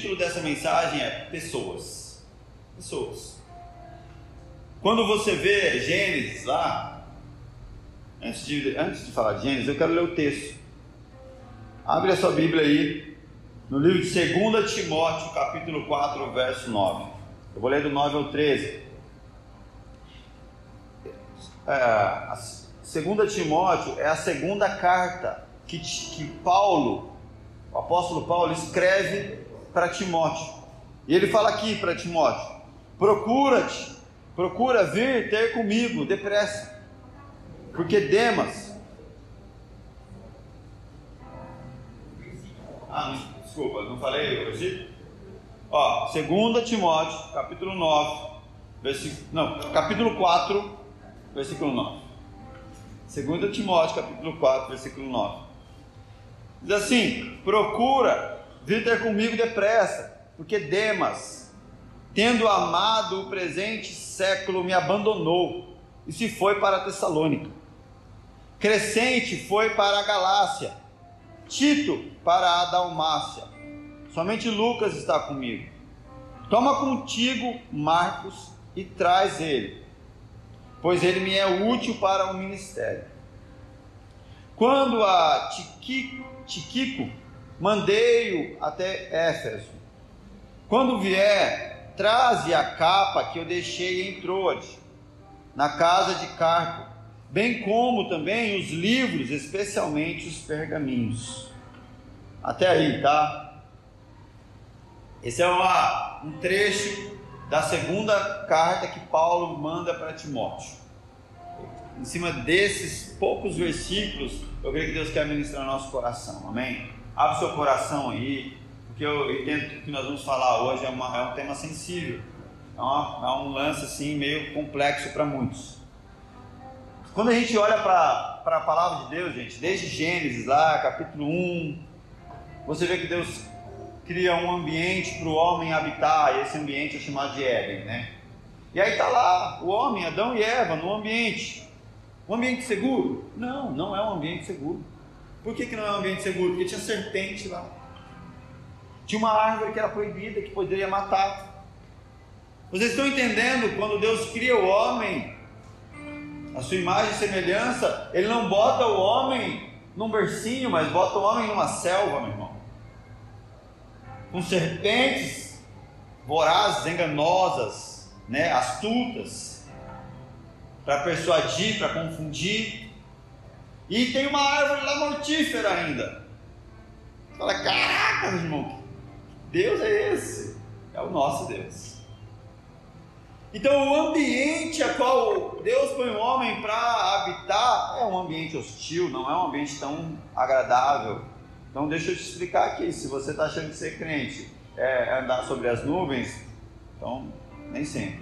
título dessa mensagem é Pessoas. Pessoas. Quando você vê Gênesis lá, antes de, antes de falar de Gênesis, eu quero ler o texto. Abre a sua Bíblia aí, no livro de 2 Timóteo, capítulo 4, verso 9. Eu vou ler do 9 ao 13. É, a 2 Timóteo é a segunda carta que, que Paulo, o apóstolo Paulo, escreve para Timóteo. E ele fala aqui para Timóteo: procura-te Procura vir ter comigo depressa, porque Demas. Ah, desculpa, não falei o versículo? Ó, 2 Timóteo, capítulo 9, versículo, não, capítulo 4, versículo 9. 2 Timóteo, capítulo 4, versículo 9. Diz assim: Procura vir ter comigo depressa, porque Demas, tendo amado o presente século, me abandonou e se foi para Tessalônica. Crescente foi para a Galácia, Tito para a Dalmácia. Somente Lucas está comigo. Toma contigo Marcos e traz ele, pois ele me é útil para o ministério. Quando a Tiquico, mandei-o até Éfeso. Quando vier, traze a capa que eu deixei em Troade, na casa de Carpo, bem como também os livros, especialmente os pergaminhos. Até aí, tá? Esse é uma, um trecho da segunda carta que Paulo manda para Timóteo. Em cima desses poucos versículos, eu creio que Deus quer ministrar nosso coração, amém? Abre seu coração aí, que eu entendo que o que nós vamos falar hoje é, uma, é um tema sensível, é, uma, é, um lance assim meio complexo para muitos. Quando a gente olha para a palavra de Deus, gente, desde Gênesis lá, capítulo 1, você vê que Deus cria um ambiente para o homem habitar, e esse ambiente é chamado de Éden, né? E aí está lá o homem, Adão e Eva, no ambiente. Um ambiente seguro? Não, não é um ambiente seguro. Por que, que não é um ambiente seguro? Porque tinha serpente lá. Tinha uma árvore que era proibida, que poderia matar. Vocês estão entendendo? Quando Deus cria o homem, a sua imagem e semelhança, Ele não bota o homem num bercinho, mas bota o homem numa selva, meu irmão. Com serpentes vorazes, enganosas, né, astutas, para persuadir, para confundir. E tem uma árvore lá mortífera ainda. Fala, caraca, irmão, Deus é esse, é o nosso Deus. Então, o ambiente a qual Deus põe o homem para habitar é um ambiente hostil, não é um ambiente tão agradável. Então, deixa eu te explicar aqui: se você está achando que ser crente é andar sobre as nuvens, então, nem sempre.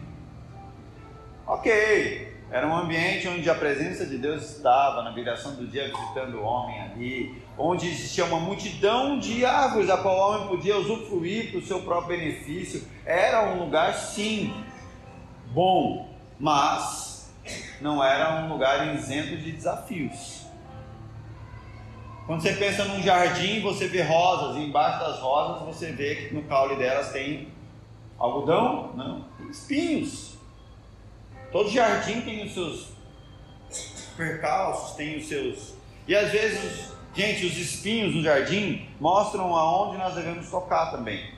Ok, era um ambiente onde a presença de Deus estava na viração do dia visitando o homem ali, onde existia uma multidão de árvores a qual o homem podia usufruir para o seu próprio benefício. Era um lugar, sim, bom, mas não era um lugar isento de desafios. Quando você pensa num jardim, você vê rosas, e embaixo das rosas você vê que no caule delas tem algodão, não, espinhos. Todo jardim tem os seus percalços, tem os seus. E às vezes, gente, os espinhos no jardim mostram aonde nós devemos tocar também.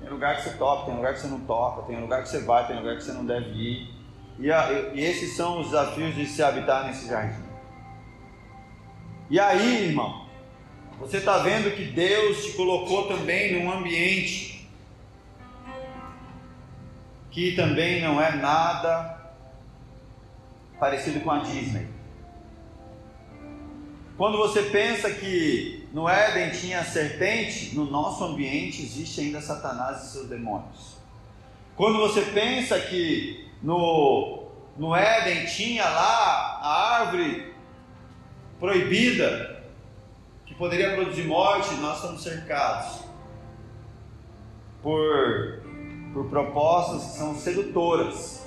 Tem lugar que você toca, tem lugar que você não toca, tem lugar que você vai, tem lugar que você não deve ir. E, a, e esses são os desafios de se habitar nesse jardim. E aí, irmão, você está vendo que Deus te colocou também num ambiente que também não é nada parecido com a Disney. Quando você pensa que no Éden tinha serpente, no nosso ambiente existe ainda Satanás e seus demônios. Quando você pensa que no, no Éden tinha lá a árvore proibida, que poderia produzir morte, nós estamos cercados por, por propostas que são sedutoras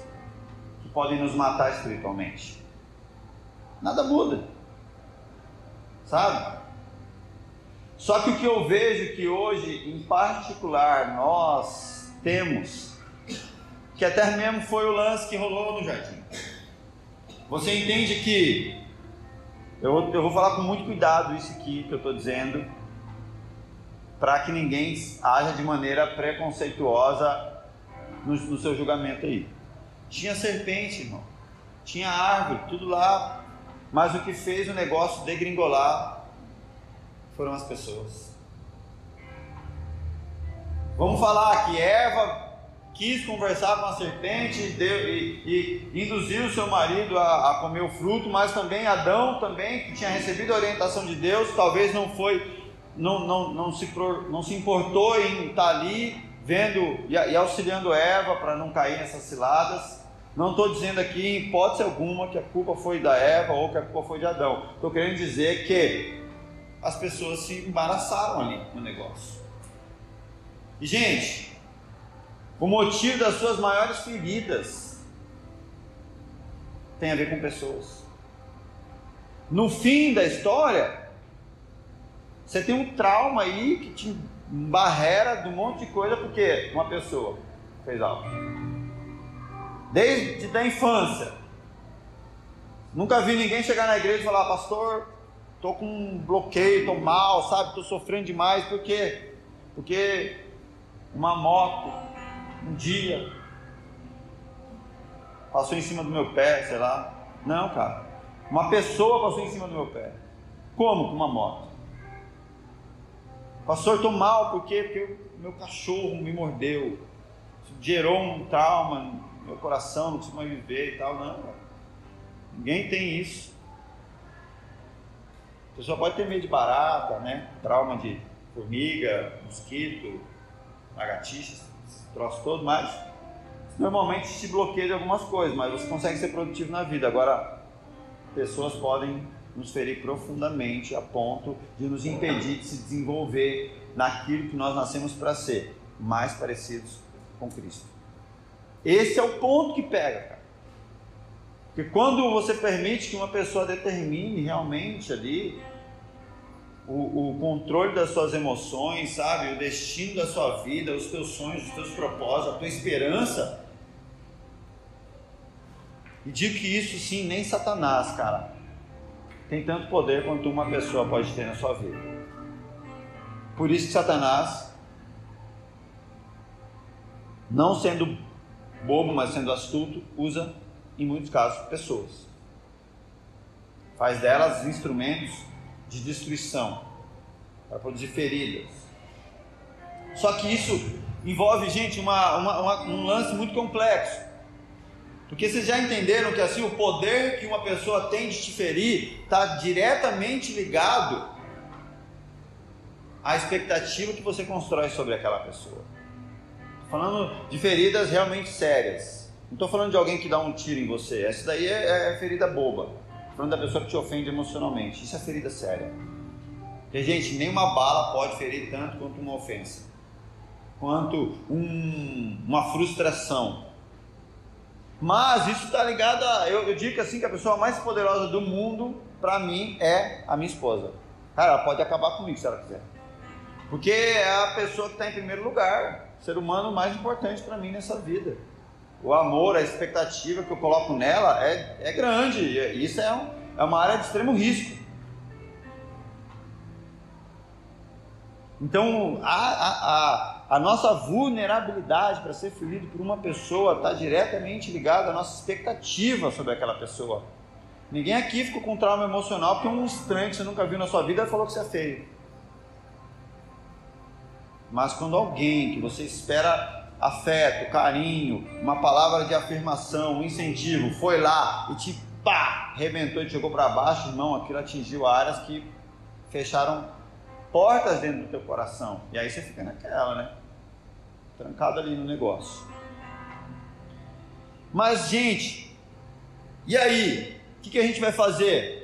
podem nos matar espiritualmente. Nada muda. Sabe? Só que o que eu vejo que hoje, em particular, nós temos, que até mesmo foi o lance que rolou no jardim. Você entende que, eu, eu vou falar com muito cuidado isso aqui que eu estou dizendo, para que ninguém haja de maneira preconceituosa no, no seu julgamento aí. Tinha serpente, irmão. Tinha árvore, tudo lá. Mas o que fez o negócio degringolar foram as pessoas. Vamos falar que Eva quis conversar com a serpente deu, e, e, induziu seu marido a, a, comer o fruto, mas também Adão também, que tinha recebido a orientação de Deus, talvez não foi, não, não, não, se, não se importou em estar ali vendo e, e auxiliando Eva para não cair nessas ciladas. Não estou dizendo aqui, em hipótese alguma, que a culpa foi da Eva ou que a culpa foi de Adão. Estou querendo dizer que as pessoas se embaraçaram ali no negócio. E, gente, o motivo das suas maiores feridas tem a ver com pessoas. No fim da história, você tem um trauma aí que te barreira de um monte de coisa porque uma pessoa fez algo desde da infância. Nunca vi ninguém chegar na igreja e falar, pastor, tô com um bloqueio, tô mal, sabe, tô sofrendo demais, por quê? Porque uma moto, um dia, passou em cima do meu pé, sei lá. Não, cara. Uma pessoa passou em cima do meu pé. Como com uma moto? Pastor, estou mal? Porque o meu cachorro me mordeu. gerou um trauma meu coração, não consigo mais viver e tal. Não, ninguém tem isso. A pessoa pode ter medo de barata, né? Trauma de formiga, mosquito, lagartixa, troço todo, mas normalmente se bloqueia de algumas coisas, mas você consegue ser produtivo na vida. Agora, pessoas podem nos ferir profundamente a ponto de nos impedir de se desenvolver naquilo que nós nascemos para ser, mais parecidos com Cristo. Esse é o ponto que pega, cara. Porque quando você permite que uma pessoa determine realmente ali o, o, controle das suas emoções, sabe? O destino da sua vida, os teus sonhos, os teus propósitos, a tua esperança. E digo que isso sim, nem Satanás, cara, tem tanto poder quanto uma pessoa pode ter na sua vida. Por isso que Satanás, não sendo bobo, mas sendo astuto, usa, em muitos casos, pessoas. Faz delas instrumentos de destruição, para produzir feridas. Só que isso envolve, gente, uma, uma, uma, um lance muito complexo. Porque vocês já entenderam que assim o poder que uma pessoa tem de te ferir está diretamente ligado à expectativa que você constrói sobre aquela pessoa falando de feridas realmente sérias. Não estou falando de alguém que dá um tiro em você. Essa daí é, é ferida boba. Falando da pessoa que te ofende emocionalmente. Isso é ferida séria. Porque, gente, nenhuma bala pode ferir tanto quanto uma ofensa. Quanto um, uma frustração. Mas isso está ligado a. Eu, eu digo assim que a pessoa mais poderosa do mundo, para mim, é a minha esposa. Cara, ela pode acabar comigo se ela quiser. Porque é a pessoa que está em primeiro lugar ser humano mais importante para mim nessa vida. O amor, a expectativa que eu coloco nela é, é grande. E isso é, um, é uma área de extremo risco. Então, a, a, a, a nossa vulnerabilidade para ser ferido por uma pessoa está diretamente ligada à nossa expectativa sobre aquela pessoa. Ninguém aqui ficou com trauma emocional porque um estranho que você nunca viu na sua vida falou que você é feio. Mas quando alguém que você espera afeto, carinho, uma palavra de afirmação, um incentivo, foi lá e te pá, arrebentou e te jogou para baixo, irmão, aquilo atingiu áreas que fecharam portas dentro do teu coração. E aí você fica naquela, né? Trancado ali no negócio. Mas, gente, e aí? O que, que a gente vai fazer?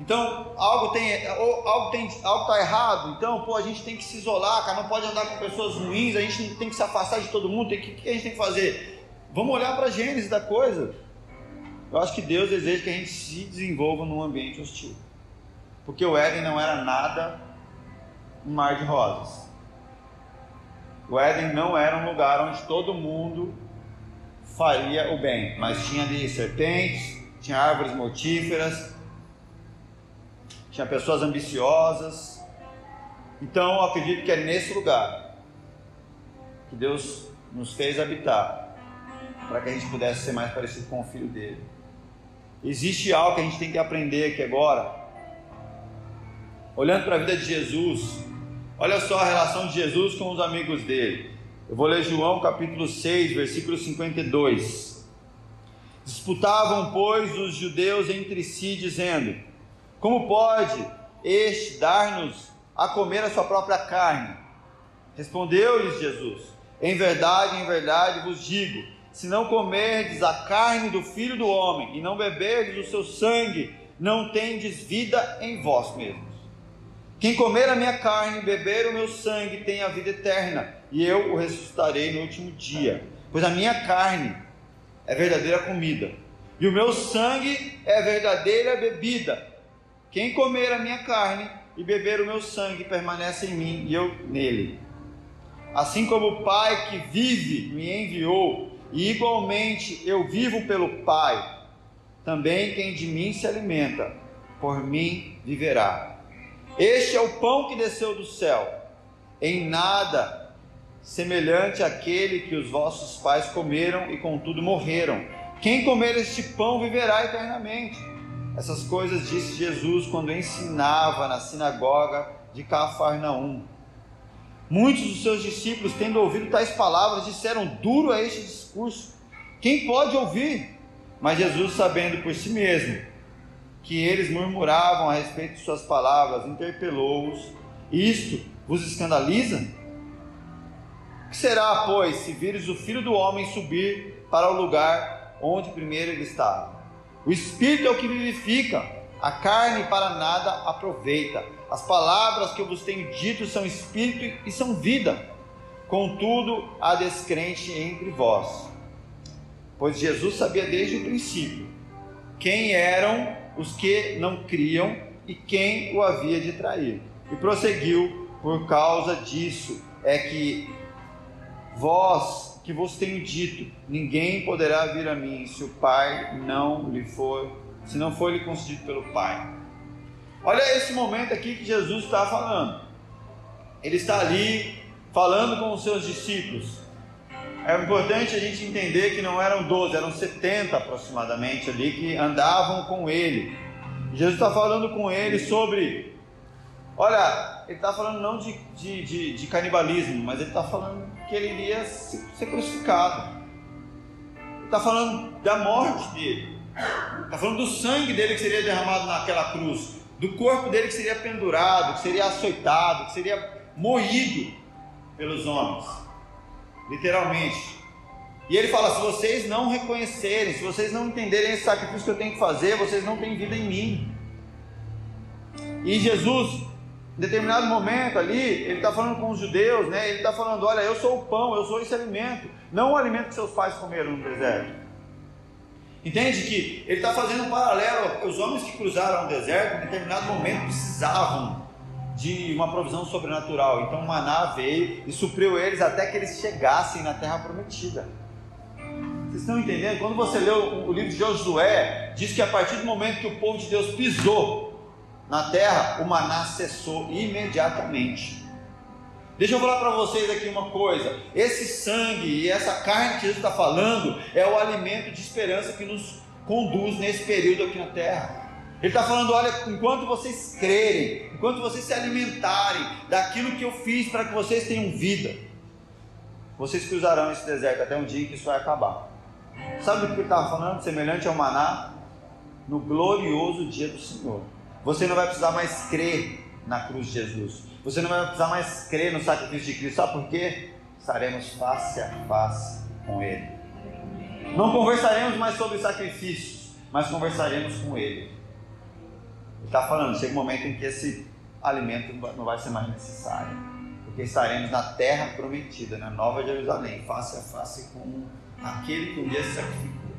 Então, algo tem, algo tem, algo está errado. Então, pô, a gente tem que se isolar, cara, não pode andar com pessoas ruins, a gente tem que se afastar de todo mundo. O que, que a gente tem que fazer? Vamos olhar para a gênese da coisa. Eu acho que Deus deseja que a gente se desenvolva num ambiente hostil. Porque o Éden não era nada um mar de rosas. O Éden não era um lugar onde todo mundo faria o bem, mas tinha ali serpentes, tinha árvores mortíferas, tinha pessoas ambiciosas. Então eu acredito que é nesse lugar que Deus nos fez habitar, para que a gente pudesse ser mais parecido com o filho dele. Existe algo que a gente tem que aprender aqui agora. Olhando para a vida de Jesus, olha só a relação de Jesus com os amigos dele. Eu vou ler João capítulo 6, versículo 52. Disputavam, pois, os judeus entre si, dizendo: como pode este dar-nos a comer a sua própria carne? Respondeu-lhes Jesus: Em verdade, em verdade vos digo: se não comerdes a carne do filho do homem e não beberdes o seu sangue, não tendes vida em vós mesmos. Quem comer a minha carne e beber o meu sangue tem a vida eterna, e eu o ressuscitarei no último dia. Pois a minha carne é verdadeira comida, e o meu sangue é verdadeira bebida. Quem comer a minha carne e beber o meu sangue permanece em mim e eu nele. Assim como o Pai que vive me enviou, e igualmente eu vivo pelo Pai, também quem de mim se alimenta, por mim viverá. Este é o pão que desceu do céu, em nada semelhante àquele que os vossos pais comeram e contudo morreram. Quem comer este pão viverá eternamente. Essas coisas disse Jesus quando ensinava na sinagoga de Cafarnaum. Muitos dos seus discípulos, tendo ouvido tais palavras, disseram: Duro é este discurso. Quem pode ouvir? Mas Jesus, sabendo por si mesmo que eles murmuravam a respeito de suas palavras, interpelou-os: Isto vos escandaliza? O que será, pois, se vires o filho do homem subir para o lugar onde primeiro ele estava? O espírito é o que vivifica, a carne para nada aproveita. As palavras que eu vos tenho dito são espírito e são vida. Contudo, há descrente entre vós. Pois Jesus sabia desde o princípio quem eram os que não criam e quem o havia de trair. E prosseguiu: por causa disso é que vós que vos tenho dito: ninguém poderá vir a mim se o Pai não lhe for, se não for lhe concedido pelo Pai. Olha esse momento aqui que Jesus está falando. Ele está ali falando com os seus discípulos. É importante a gente entender que não eram 12, eram 70 aproximadamente ali que andavam com ele. Jesus está falando com ele sobre Olha, ele está falando não de, de, de, de, canibalismo, mas ele está falando que ele iria ser crucificado. Ele está falando da morte dele. Está falando do sangue dele que seria derramado naquela cruz. Do corpo dele que seria pendurado, que seria açoitado, que seria moído pelos homens. Literalmente. E ele fala: se vocês não reconhecerem, se vocês não entenderem esse sacrifício que eu tenho que fazer, vocês não têm vida em mim. E Jesus em determinado momento ali, ele está falando com os judeus, né? Ele está falando: olha, eu sou o pão, eu sou esse alimento, não o alimento que seus pais comeram no deserto. Entende que ele está fazendo um paralelo. Os homens que cruzaram o deserto, em determinado momento, precisavam de uma provisão sobrenatural. Então, maná veio e supriu eles até que eles chegassem na terra prometida. Vocês estão entendendo? Quando você lê o livro de Josué, diz que a partir do momento que o povo de Deus pisou na terra, o maná cessou imediatamente. Deixa eu falar para vocês aqui uma coisa: esse sangue e essa carne que Jesus está falando é o alimento de esperança que nos conduz nesse período aqui na terra. Ele está falando: olha, enquanto vocês crerem, enquanto vocês se alimentarem daquilo que eu fiz para que vocês tenham vida, vocês cruzarão esse deserto até um dia que isso vai acabar. Sabe o que ele estava falando? Semelhante ao maná no glorioso dia do Senhor. Você não vai precisar mais crer na cruz de Jesus. Você não vai precisar mais crer no sacrifício de Cristo. Sabe por quê? Estaremos face a face com Ele. Não conversaremos mais sobre sacrifícios, mas conversaremos com Ele. Ele está falando, chega um momento em que esse alimento não vai ser mais necessário. Porque estaremos na terra prometida, na Nova Jerusalém, face a face com aquele que um dia se sacrificou.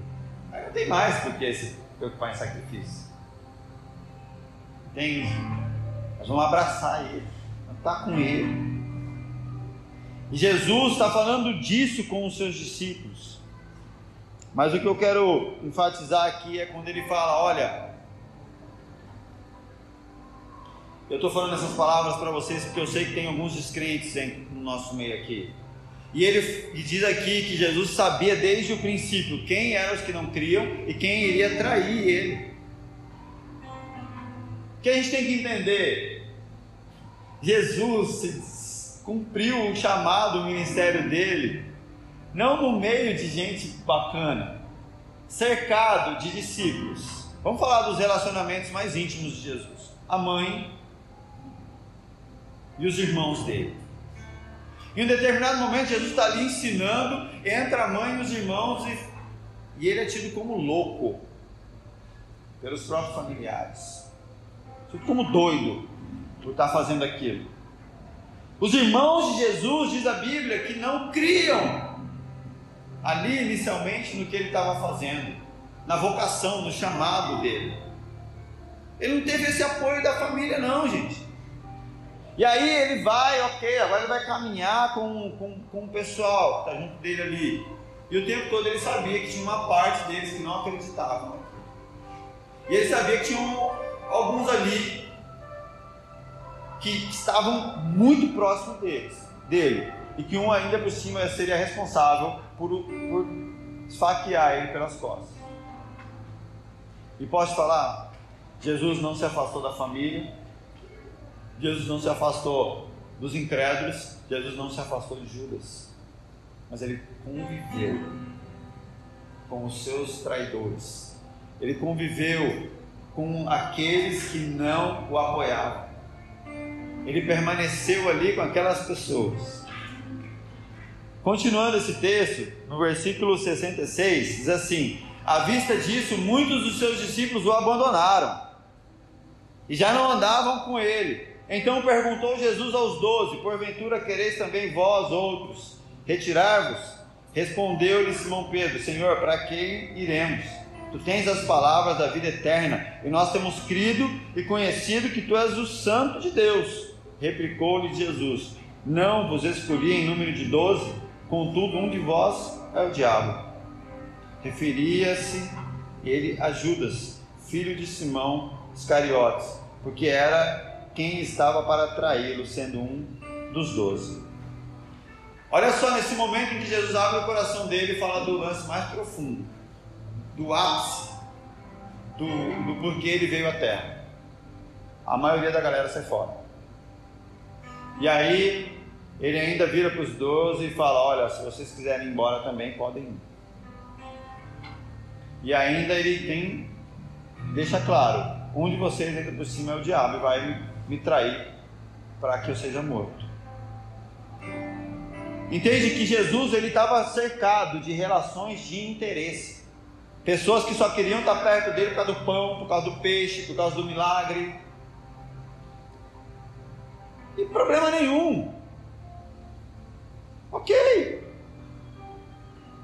Aí não tem mais do que se preocupar em sacrifício. Entende? Nós vamos abraçar Ele. está com ele. E Jesus está falando disso com os seus discípulos. Mas o que eu quero enfatizar aqui é quando ele fala: olha, eu estou falando essas palavras para vocês porque eu sei que tem alguns descrentes no nosso meio aqui. E ele e diz aqui que Jesus sabia desde o princípio quem eram os que não criam e quem iria trair ele. O que a gente tem que entender? Jesus cumpriu o chamado, o ministério dele, não no meio de gente bacana, cercado de discípulos. Vamos falar dos relacionamentos mais íntimos de Jesus: a mãe e os irmãos dele. Em um determinado momento, Jesus está ali ensinando, entra a mãe e os irmãos e, e ele é tido como louco pelos próprios familiares, tido como doido por estar fazendo aquilo. Os irmãos de Jesus, diz a Bíblia, que não criam ali inicialmente no que ele estava fazendo, na vocação, no chamado dele. Ele não teve esse apoio da família, não, gente. E aí ele vai, ok, agora ele vai caminhar com, com, com o pessoal que está junto dele ali. E o tempo todo ele sabia que tinha uma parte deles que não acreditavam. E ele sabia que tinham alguns ali que estavam muito próximos deles, dele. E que um ainda por cima seria responsável por, por esfaquear ele pelas costas. E posso falar? Jesus não se afastou da família, Jesus não se afastou dos incrédulos, Jesus não se afastou de Judas, mas ele conviveu com os seus traidores, ele conviveu com aqueles que não o apoiavam, ele permaneceu ali com aquelas pessoas. Continuando esse texto, no versículo 66, diz assim: À vista disso, muitos dos seus discípulos o abandonaram e já não andavam com ele. Então perguntou Jesus aos doze: Porventura quereis também vós outros retirar-vos? Respondeu-lhe Simão Pedro: Senhor, para quem iremos? Tu tens as palavras da vida eterna, e nós temos crido e conhecido que tu és o Santo de Deus. Replicou-lhe Jesus: Não vos escolhi em número de doze, contudo um de vós é o diabo. Referia-se ele a Judas, filho de Simão Iscariotes, porque era quem estava para traí-lo, sendo um dos doze. Olha só nesse momento em que Jesus abre o coração dele e fala do lance mais profundo, do ápice, do, do porquê ele veio à Terra. A maioria da galera sai fora. E aí ele ainda vira para os doze e fala: Olha, se vocês quiserem ir embora também, podem ir. E ainda ele tem, deixa claro: um de vocês ainda por cima é o diabo e vai me trair para que eu seja morto. Entende que Jesus ele estava cercado de relações de interesse. Pessoas que só queriam estar perto dele por causa do pão, por causa do peixe, por causa do milagre. E problema nenhum. Ok.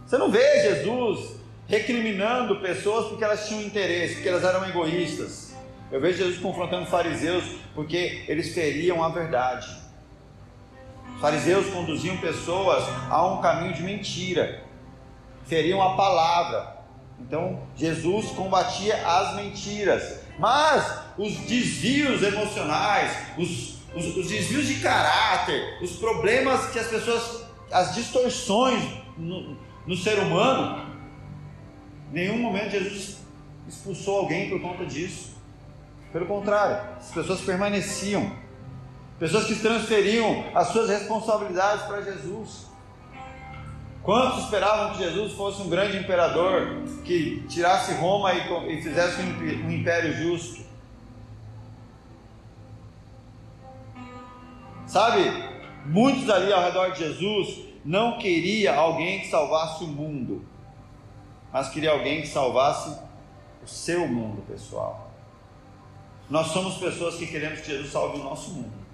Você não vê Jesus recriminando pessoas porque elas tinham interesse, porque elas eram egoístas. Eu vejo Jesus confrontando fariseus porque eles feriam a verdade. Os fariseus conduziam pessoas a um caminho de mentira, feriam a palavra. Então Jesus combatia as mentiras, mas os desvios emocionais, os, os, os desvios de caráter, os problemas que as pessoas, as distorções no, no ser humano, em nenhum momento Jesus expulsou alguém por conta disso. Pelo contrário, as pessoas permaneciam. Pessoas que transferiam as suas responsabilidades para Jesus. Quantos esperavam que Jesus fosse um grande imperador que tirasse Roma e, fizesse um império justo? Sabe, muitos ali ao redor de Jesus não queria alguém que salvasse o mundo, mas queria alguém que salvasse o seu mundo pessoal. Nós somos pessoas que queremos que Jesus salve o nosso mundo.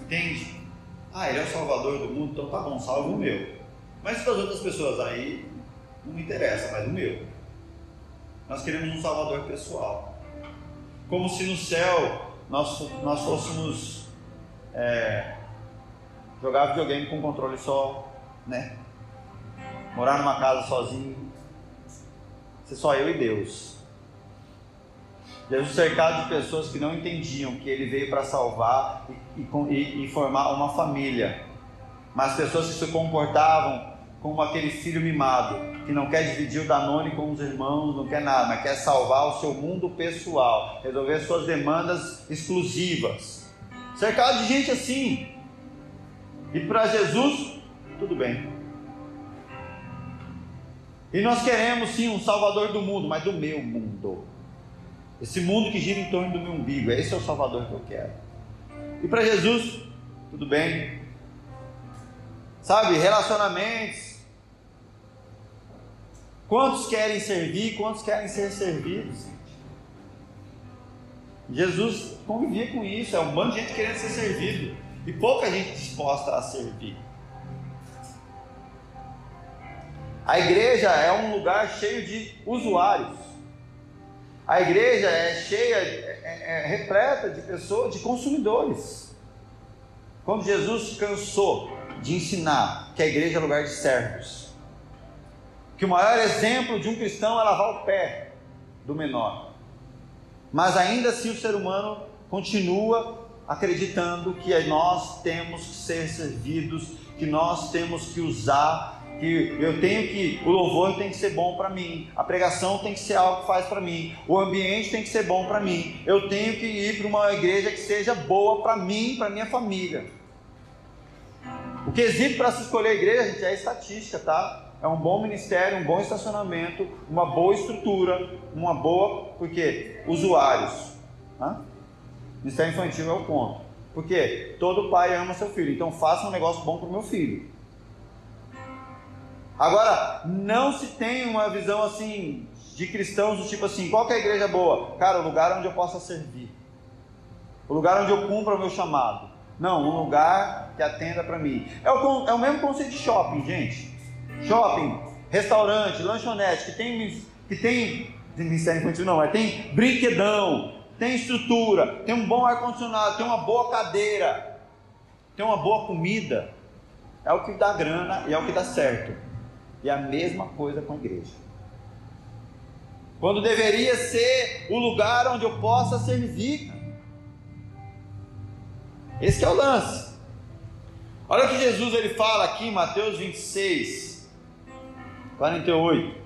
Entende? Ah, ele é o salvador do mundo, então tá bom, salve o meu. Mas para as outras pessoas aí, não me interessa, mas o meu. Nós queremos um salvador pessoal. Como se no céu nós, nós fôssemos é, jogar videogame com controle só, né? Morar numa casa sozinho, ser só eu e Deus. Jesus cercado de pessoas que não entendiam que ele veio para salvar e, e, e, formar uma família, mas pessoas que se comportavam como aquele filho mimado, que não quer dividir o Danone com os irmãos, não quer nada, mas quer salvar o seu mundo pessoal, resolver suas demandas exclusivas. Cercado de gente assim. E para Jesus, tudo bem. E nós queremos sim um salvador do mundo, mas do meu mundo. Esse mundo que gira em torno do meu umbigo, esse é o salvador que eu quero. E para Jesus, tudo bem. Sabe, relacionamentos, Quantos querem servir? Quantos querem ser servidos? Jesus convivia com isso, é um bando de gente querendo ser servido e pouca gente disposta a servir. A igreja é um lugar cheio de usuários. A igreja é cheia, é, é, é repleta de pessoas, de consumidores. Quando Jesus cansou de ensinar que a igreja é lugar de servos, que o maior exemplo de um cristão é lavar o pé do menor. Mas ainda assim o ser humano continua acreditando que nós temos que ser servidos, que nós temos que usar, que eu tenho que, o louvor tem que ser bom para mim, a pregação tem que ser algo que faz para mim, o ambiente tem que ser bom para mim, eu tenho que ir para uma igreja que seja boa para mim, para minha família. O quesito para se escolher a igreja, gente, é estatística, tá? é um bom ministério, um bom estacionamento, uma boa estrutura, uma boa, porque usuários. Né? Ministério infantil é o ponto. Porque todo pai ama seu filho, então faça um negócio bom para o meu filho. Agora, não se tem uma visão assim de cristãos do tipo assim, qual é a igreja boa? Cara, o lugar onde eu possa servir. O lugar onde eu cumpra o meu chamado. Não, um lugar que atenda para mim. É o, é o mesmo conceito de shopping, gente shopping, restaurante, lanchonete, que tem, que tem, ministério infantil não, mas tem brinquedão, tem estrutura, tem um bom ar-condicionado, tem uma boa cadeira, tem uma boa comida, é o que dá grana e é o que dá certo. E a mesma coisa com a igreja. Quando deveria ser o lugar onde eu possa servir. Esse é o lance. Olha o que Jesus ele fala aqui em Mateus 26, 48.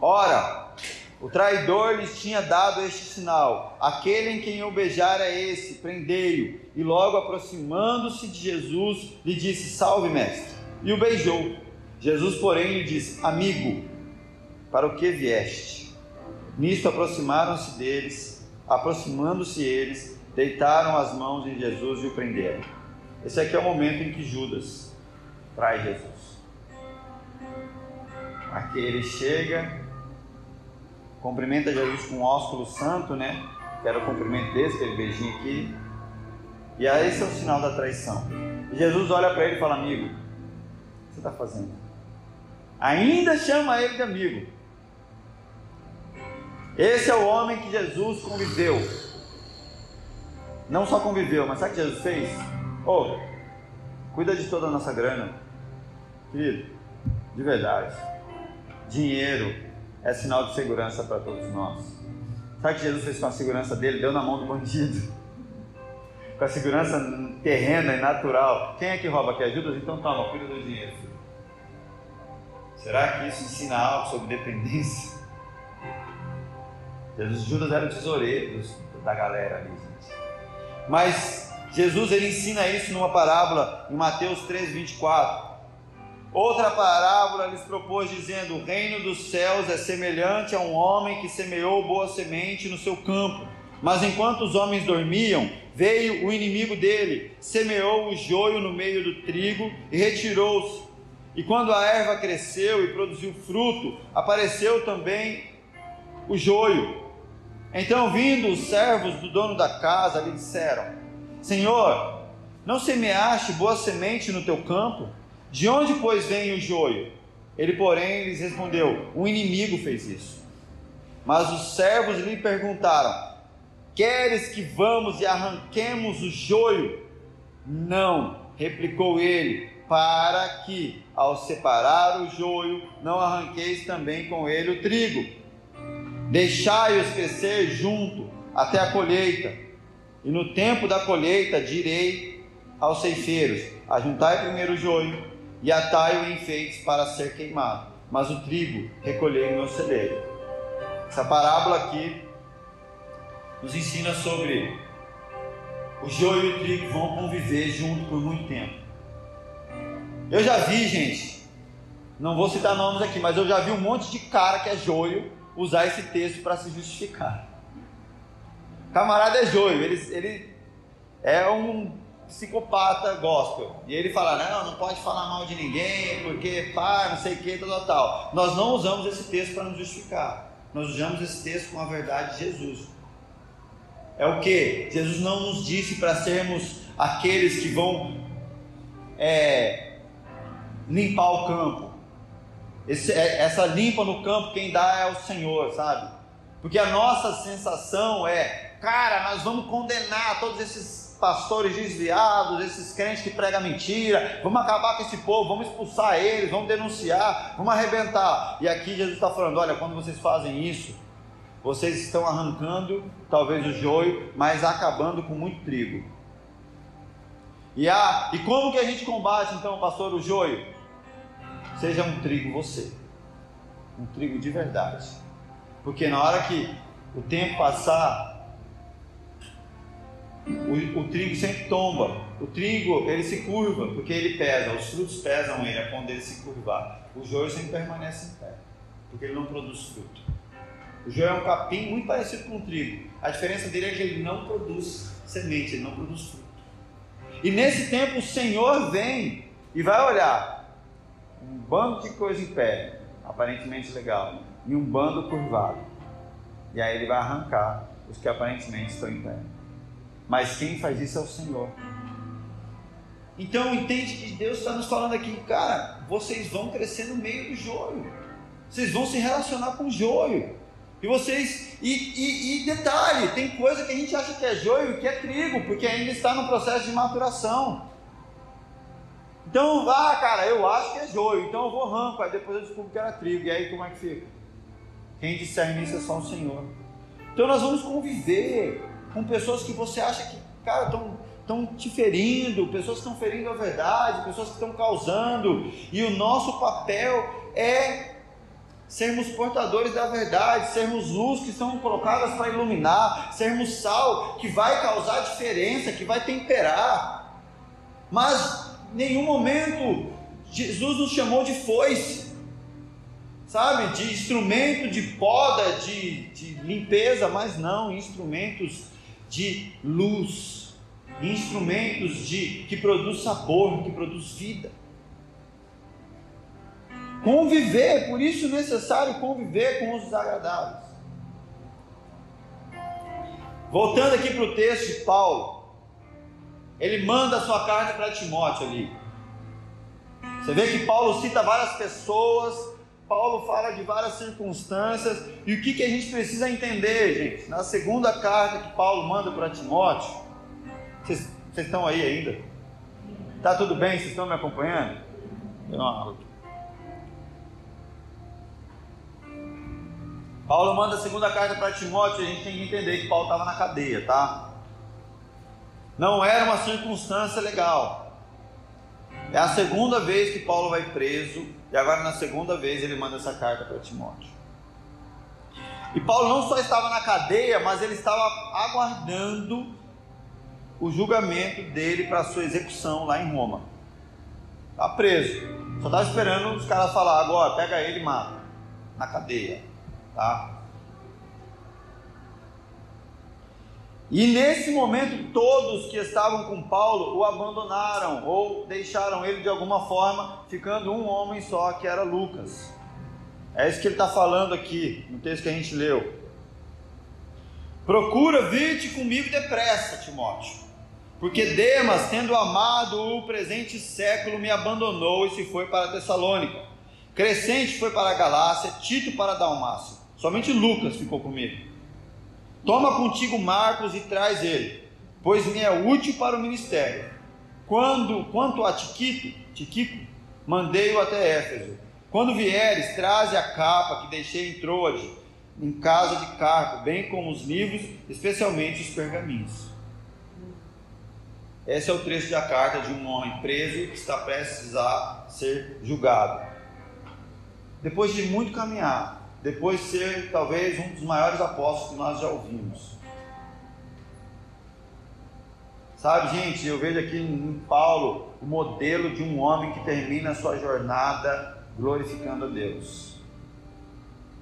Ora, o traidor lhes tinha dado este sinal: aquele em quem eu beijar é esse, prendei-o. E logo aproximando-se de Jesus, lhe disse: Salve, mestre. E o beijou. Jesus, porém, lhe disse: Amigo, para o que vieste? Nisto aproximaram-se deles, aproximando-se eles, deitaram as mãos em Jesus e o prenderam. Esse aqui é o momento em que Judas traz Jesus. Aqui ele chega, cumprimenta Jesus com um ósculo santo, né? Que era o cumprimento desse, aquele beijinho aqui. E aí esse é o sinal da traição. E Jesus olha para ele e fala: Amigo, o que você está fazendo? Ainda chama ele de amigo. Esse é o homem que Jesus conviveu. Não só conviveu, mas sabe o que Jesus fez? Oh, cuida de toda a nossa grana. Querido, de verdade. Dinheiro é sinal de segurança para todos nós. Sabe o que Jesus fez com a segurança dele? Deu na mão do bandido. Com a segurança terrena e natural. Quem é que rouba aqui? Ajuda? Então toma, cuida do dinheiro. Será que isso ensina algo sobre dependência? Jesus Judas era o tesoureiro da galera ali, gente. Mas Jesus ele ensina isso numa parábola em Mateus 3, 24. Outra parábola lhes propôs, dizendo: O reino dos céus é semelhante a um homem que semeou boa semente no seu campo. Mas enquanto os homens dormiam, veio o inimigo dele, semeou o joio no meio do trigo e retirou-se. E quando a erva cresceu e produziu fruto, apareceu também o joio. Então, vindo os servos do dono da casa, lhe disseram: Senhor, não semeaste boa semente no teu campo? De onde, pois, vem o joio? Ele, porém, lhes respondeu: Um inimigo fez isso. Mas os servos lhe perguntaram: Queres que vamos e arranquemos o joio? Não, replicou ele, para que, ao separar o joio, não arranqueis também com ele o trigo. Deixai-os crescer junto até a colheita, e no tempo da colheita direi aos ceifeiros: Ajuntai primeiro o joio e atai-o em enfeites para ser queimado, mas o trigo recolhei no meu celeiro. Essa parábola aqui nos ensina sobre o joio e o trigo vão conviver junto por muito tempo. Eu já vi, gente, não vou citar nomes aqui, mas eu já vi um monte de cara que é joio usar esse texto para se justificar. Camarada é joio, ele, ele é um psicopata gospel. E ele fala: não, não pode falar mal de ninguém, porque pá, não sei o que, tal, tal. Nós não usamos esse texto para nos justificar. Nós usamos esse texto com a verdade de Jesus. É o que? Jesus não nos disse para sermos aqueles que vão é, limpar o campo. Esse, é, essa limpa no campo, quem dá é o Senhor, sabe? Porque a nossa sensação é, cara, nós vamos condenar todos esses pastores desviados, esses crentes que pregam mentira, vamos acabar com esse povo, vamos expulsar eles, vamos denunciar, vamos arrebentar. E aqui Jesus está falando: olha, quando vocês fazem isso, vocês estão arrancando talvez o joio, mas acabando com muito trigo. E, a, e como que a gente combate então, pastor, o joio? Seja um trigo você, um trigo de verdade. Porque na hora que o tempo passar, o, o, trigo sempre tomba. O trigo, ele se curva, porque ele pesa. Os frutos pesam ele, é quando ele se curvar. O joio sempre permanece em pé, porque ele não produz fruto. O joio é um capim muito parecido com o trigo. A diferença dele é que ele não produz semente, ele não produz fruto. E nesse tempo o Senhor vem e vai olhar um bando de coisa em pé, aparentemente legal, e um bando curvado. E aí ele vai arrancar os que aparentemente estão em pé. Mas quem faz isso é o Senhor. Então entende que Deus está nos falando aqui, cara, vocês vão crescer no meio do joio. Vocês vão se relacionar com o joio. E vocês. E, e, e, detalhe, tem coisa que a gente acha que é joio e que é trigo, porque ainda está no processo de maturação. Então, ah, cara, eu acho que é joio, então eu vou arranco, aí depois eu descubro que era trigo. E aí como é que fica? Quem discerne isso é só o Senhor. Então nós vamos conviver com pessoas que você acha que, cara, estão estão te ferindo, pessoas que estão ferindo a verdade, pessoas que estão causando, e o nosso papel é sermos portadores da verdade, sermos luz que são colocadas para iluminar, sermos sal que vai causar diferença, que vai temperar. Mas nenhum momento Jesus nos chamou de foice, sabe, de instrumento de poda, de, de limpeza, mas não, instrumentos de luz, instrumentos de que produz sabor, que produz vida. Conviver, por isso é necessário conviver com os desagradáveis. Voltando aqui para o texto de Paulo, ele manda a sua carta para Timóteo ali. Você vê que Paulo cita várias pessoas, Paulo fala de várias circunstâncias, e o que, que a gente precisa entender, gente? Na segunda carta que Paulo manda para Timóteo, vocês, vocês estão aí ainda? Tá tudo bem? Vocês estão me acompanhando? Deu uma. Paulo manda a segunda carta para Timóteo, a gente tem que entender que Paulo estava na cadeia, tá? Não era uma circunstância legal. É a segunda vez que Paulo vai preso, e agora na segunda vez ele manda essa carta para Timóteo. E Paulo não só estava na cadeia, mas ele estava aguardando o julgamento dele para sua execução lá em Roma. Está preso. Só estava esperando os caras falar agora, pega ele e mata. Na cadeia. Tá? E nesse momento, todos que estavam com Paulo o abandonaram ou deixaram ele de alguma forma, ficando um homem só, que era Lucas. É isso que ele está falando aqui no texto que a gente leu. Procura vir-te comigo depressa, Timóteo, porque Demas, tendo amado o presente século, me abandonou e se foi para Tessalônica. Crescente foi para a Galácia, Tito para Dalmácia. Somente Lucas ficou comigo. Toma contigo Marcos e traz ele, pois me é útil para o ministério. Quando, quanto a Tiquito, Tiquico, mandei-o até Éfeso. Quando vieres, traze a capa que deixei em Troade, em casa de Carpo, bem como os livros, especialmente os pergaminhos. Esse é o trecho da carta de um homem preso que está prestes a ser julgado. Depois de muito caminhar, depois de ser talvez um dos maiores apóstolos que nós já ouvimos. Sabe, gente, eu vejo aqui em Paulo o modelo de um homem que termina a sua jornada glorificando a Deus.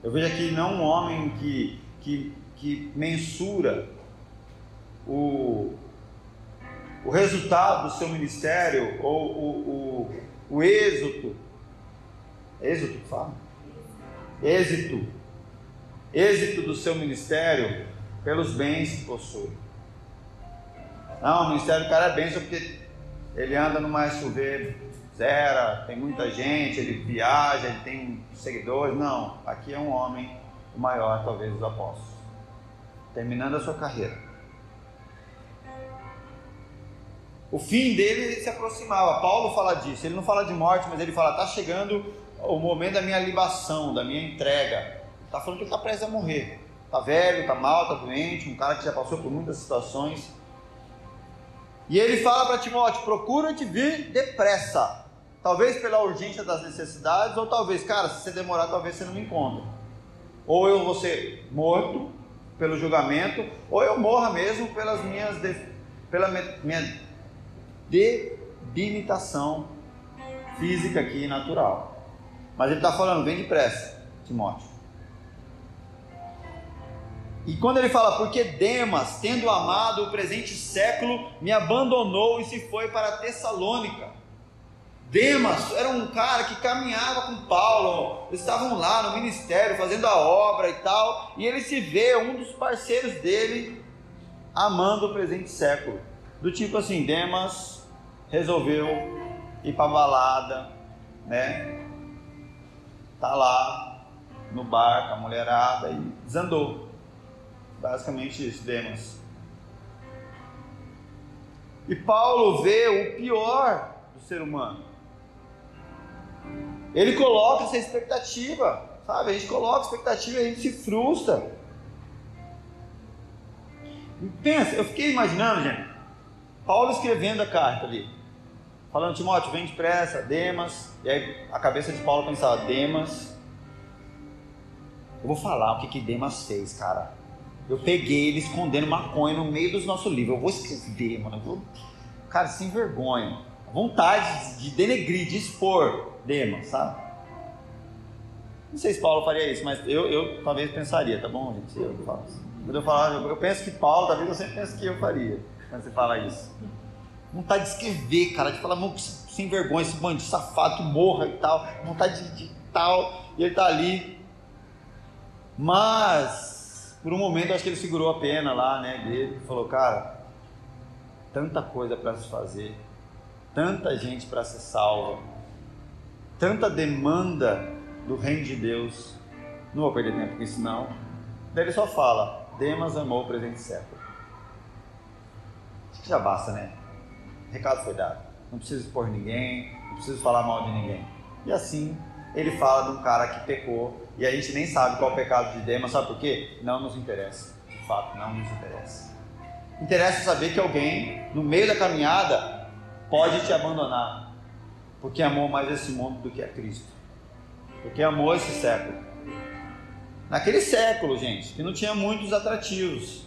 Eu vejo aqui não um homem que, que, que mensura o, o resultado do seu ministério ou o, o, o êxito. Êxito que fala? Êxito. Êxito do seu ministério pelos bens que possui. Não, o ministério do cara é bênção porque ele anda no SUV zero, tem muita gente, ele viaja, ele tem seguidores. Não, aqui é um homem maior, talvez, dos apóstolos, terminando a sua carreira. O fim dele se aproximava. Paulo fala disso. Ele não fala de morte, mas ele fala: está chegando o momento da minha libação, da minha entrega. Está falando que ele está prestes a morrer. Está velho, está mal, está doente. Um cara que já passou por muitas situações. E ele fala para Timóteo: procura-te vir depressa. Talvez pela urgência das necessidades, ou talvez, cara, se você demorar, talvez você não me encontre. Ou eu vou ser morto pelo julgamento, ou eu morra mesmo pelas minhas, pela minha debilitação física aqui natural. Mas ele está falando, vem depressa, Timóteo. E quando ele fala, porque Demas, tendo amado o presente século, me abandonou e se foi para Tessalônica. Demas era um cara que caminhava com Paulo, eles estavam lá no ministério fazendo a obra e tal, e ele se vê um dos parceiros dele amando o presente século. Do tipo assim, Demas resolveu ir para balada, né? Tá lá no bar com a mulherada e desandou. Basicamente isso, Demas. E Paulo vê o pior do ser humano. Ele coloca essa expectativa, sabe? A gente coloca expectativa e a gente se frustra. Pensa, eu fiquei imaginando, gente, Paulo escrevendo a carta ali falando, Timóteo, vem depressa, Demas. E aí a cabeça de Paulo pensava, Demas. Eu vou falar o que, que Demas fez, cara. Eu peguei ele escondendo maconha no meio dos nossos livros. Eu vou escrever, mano. Eu vou... Cara, sem vergonha. Vontade de denegrir, de expor Demas, sabe? Não sei se Paulo faria isso, mas eu, eu talvez pensaria, tá bom, gente? Eu falo Quando eu falar, eu, eu penso que Paulo, talvez eu sempre penso que eu faria, quando você fala isso vontade de escrever, cara, de falar, mano, sem vergonha, esse bandido safado morra e tal, vontade de, de tal, e ele tá ali. Mas, por um momento, acho que ele segurou a pena lá, né, dele, falou, cara, tanta coisa para se fazer, tanta gente para ser salva, tanta demanda do reino de Deus, não vou perder tempo com isso não. Daí ele só fala, Demas amou o presente século. Acho que já basta, né? Recado foi dado. Não preciso expor ninguém, não preciso falar mal de ninguém. E assim ele fala de um cara que pecou e a gente nem sabe qual é o pecado de Demas, sabe por quê? Não nos interessa. De fato, não nos interessa. Interessa saber que alguém, no meio da caminhada, pode te abandonar, porque amou mais esse mundo do que a Cristo, porque amou esse século. Naquele século, gente, que não tinha muitos atrativos.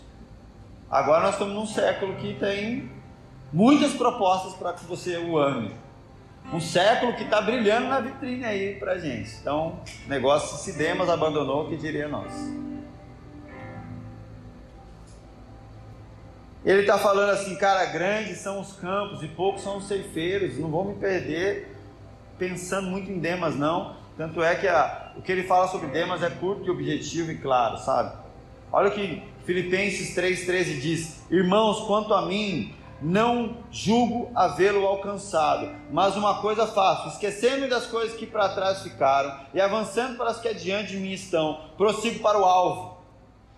Agora nós estamos num século que tem muitas propostas para que você o ame. Um século que está brilhando na vitrine aí para gente. Então, negócio se Demas abandonou, que diria nós. Ele está falando assim, cara, grandes são os campos e poucos são os ceifeiros. Não vou me perder pensando muito em Demas, não. Tanto é que a, o que ele fala sobre Demas é curto e objetivo e claro, sabe? Olha o que Filipenses 3,13 diz: Irmãos, quanto a mim, não julgo havê-lo alcançado, mas uma coisa faço, esquecendo-me das coisas que para trás ficaram e avançando para as que adiante de mim estão, prossigo para o alvo,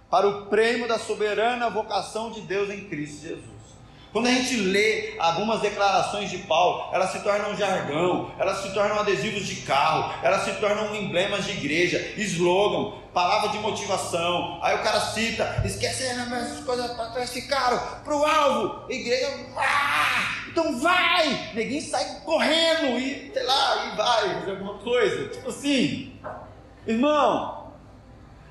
para o prêmio da soberana vocação de Deus em Cristo Jesus. Quando a gente lê algumas declarações de Paulo, elas se tornam jargão, elas se tornam adesivos de carro, elas se tornam emblemas de igreja, slogan, palavra de motivação. Aí o cara cita, esquece essas coisas para trás ficaram, para o alvo, igreja, ah, então vai! Ninguém sai correndo e sei lá, e vai fazer alguma coisa. Tipo assim, irmão,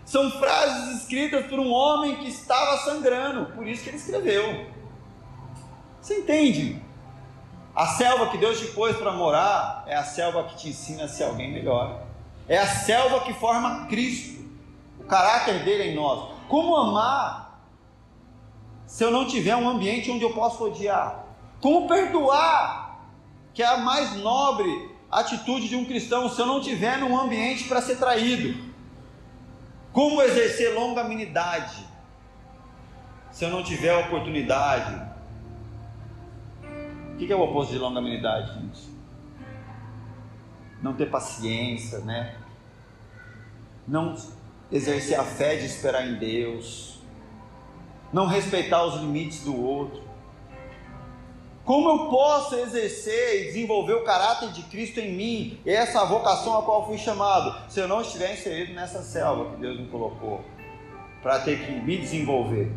são frases escritas por um homem que estava sangrando, por isso que ele escreveu. Você entende? A selva que Deus te pôs para morar é a selva que te ensina a ser alguém melhor. É a selva que forma Cristo, o caráter dele em nós. Como amar se eu não tiver um ambiente onde eu posso odiar? Como perdoar, que é a mais nobre atitude de um cristão, se eu não tiver num ambiente para ser traído? Como exercer longanimidade, se eu não tiver oportunidade que é o oposto de longanimidade, gente? Não ter paciência, né? Não exercer a fé de esperar em Deus. Não respeitar os limites do outro. Como eu posso exercer e desenvolver o caráter de Cristo em mim? Essa vocação a qual fui chamado, se eu não estiver inserido nessa selva que Deus me colocou, para ter que me desenvolver.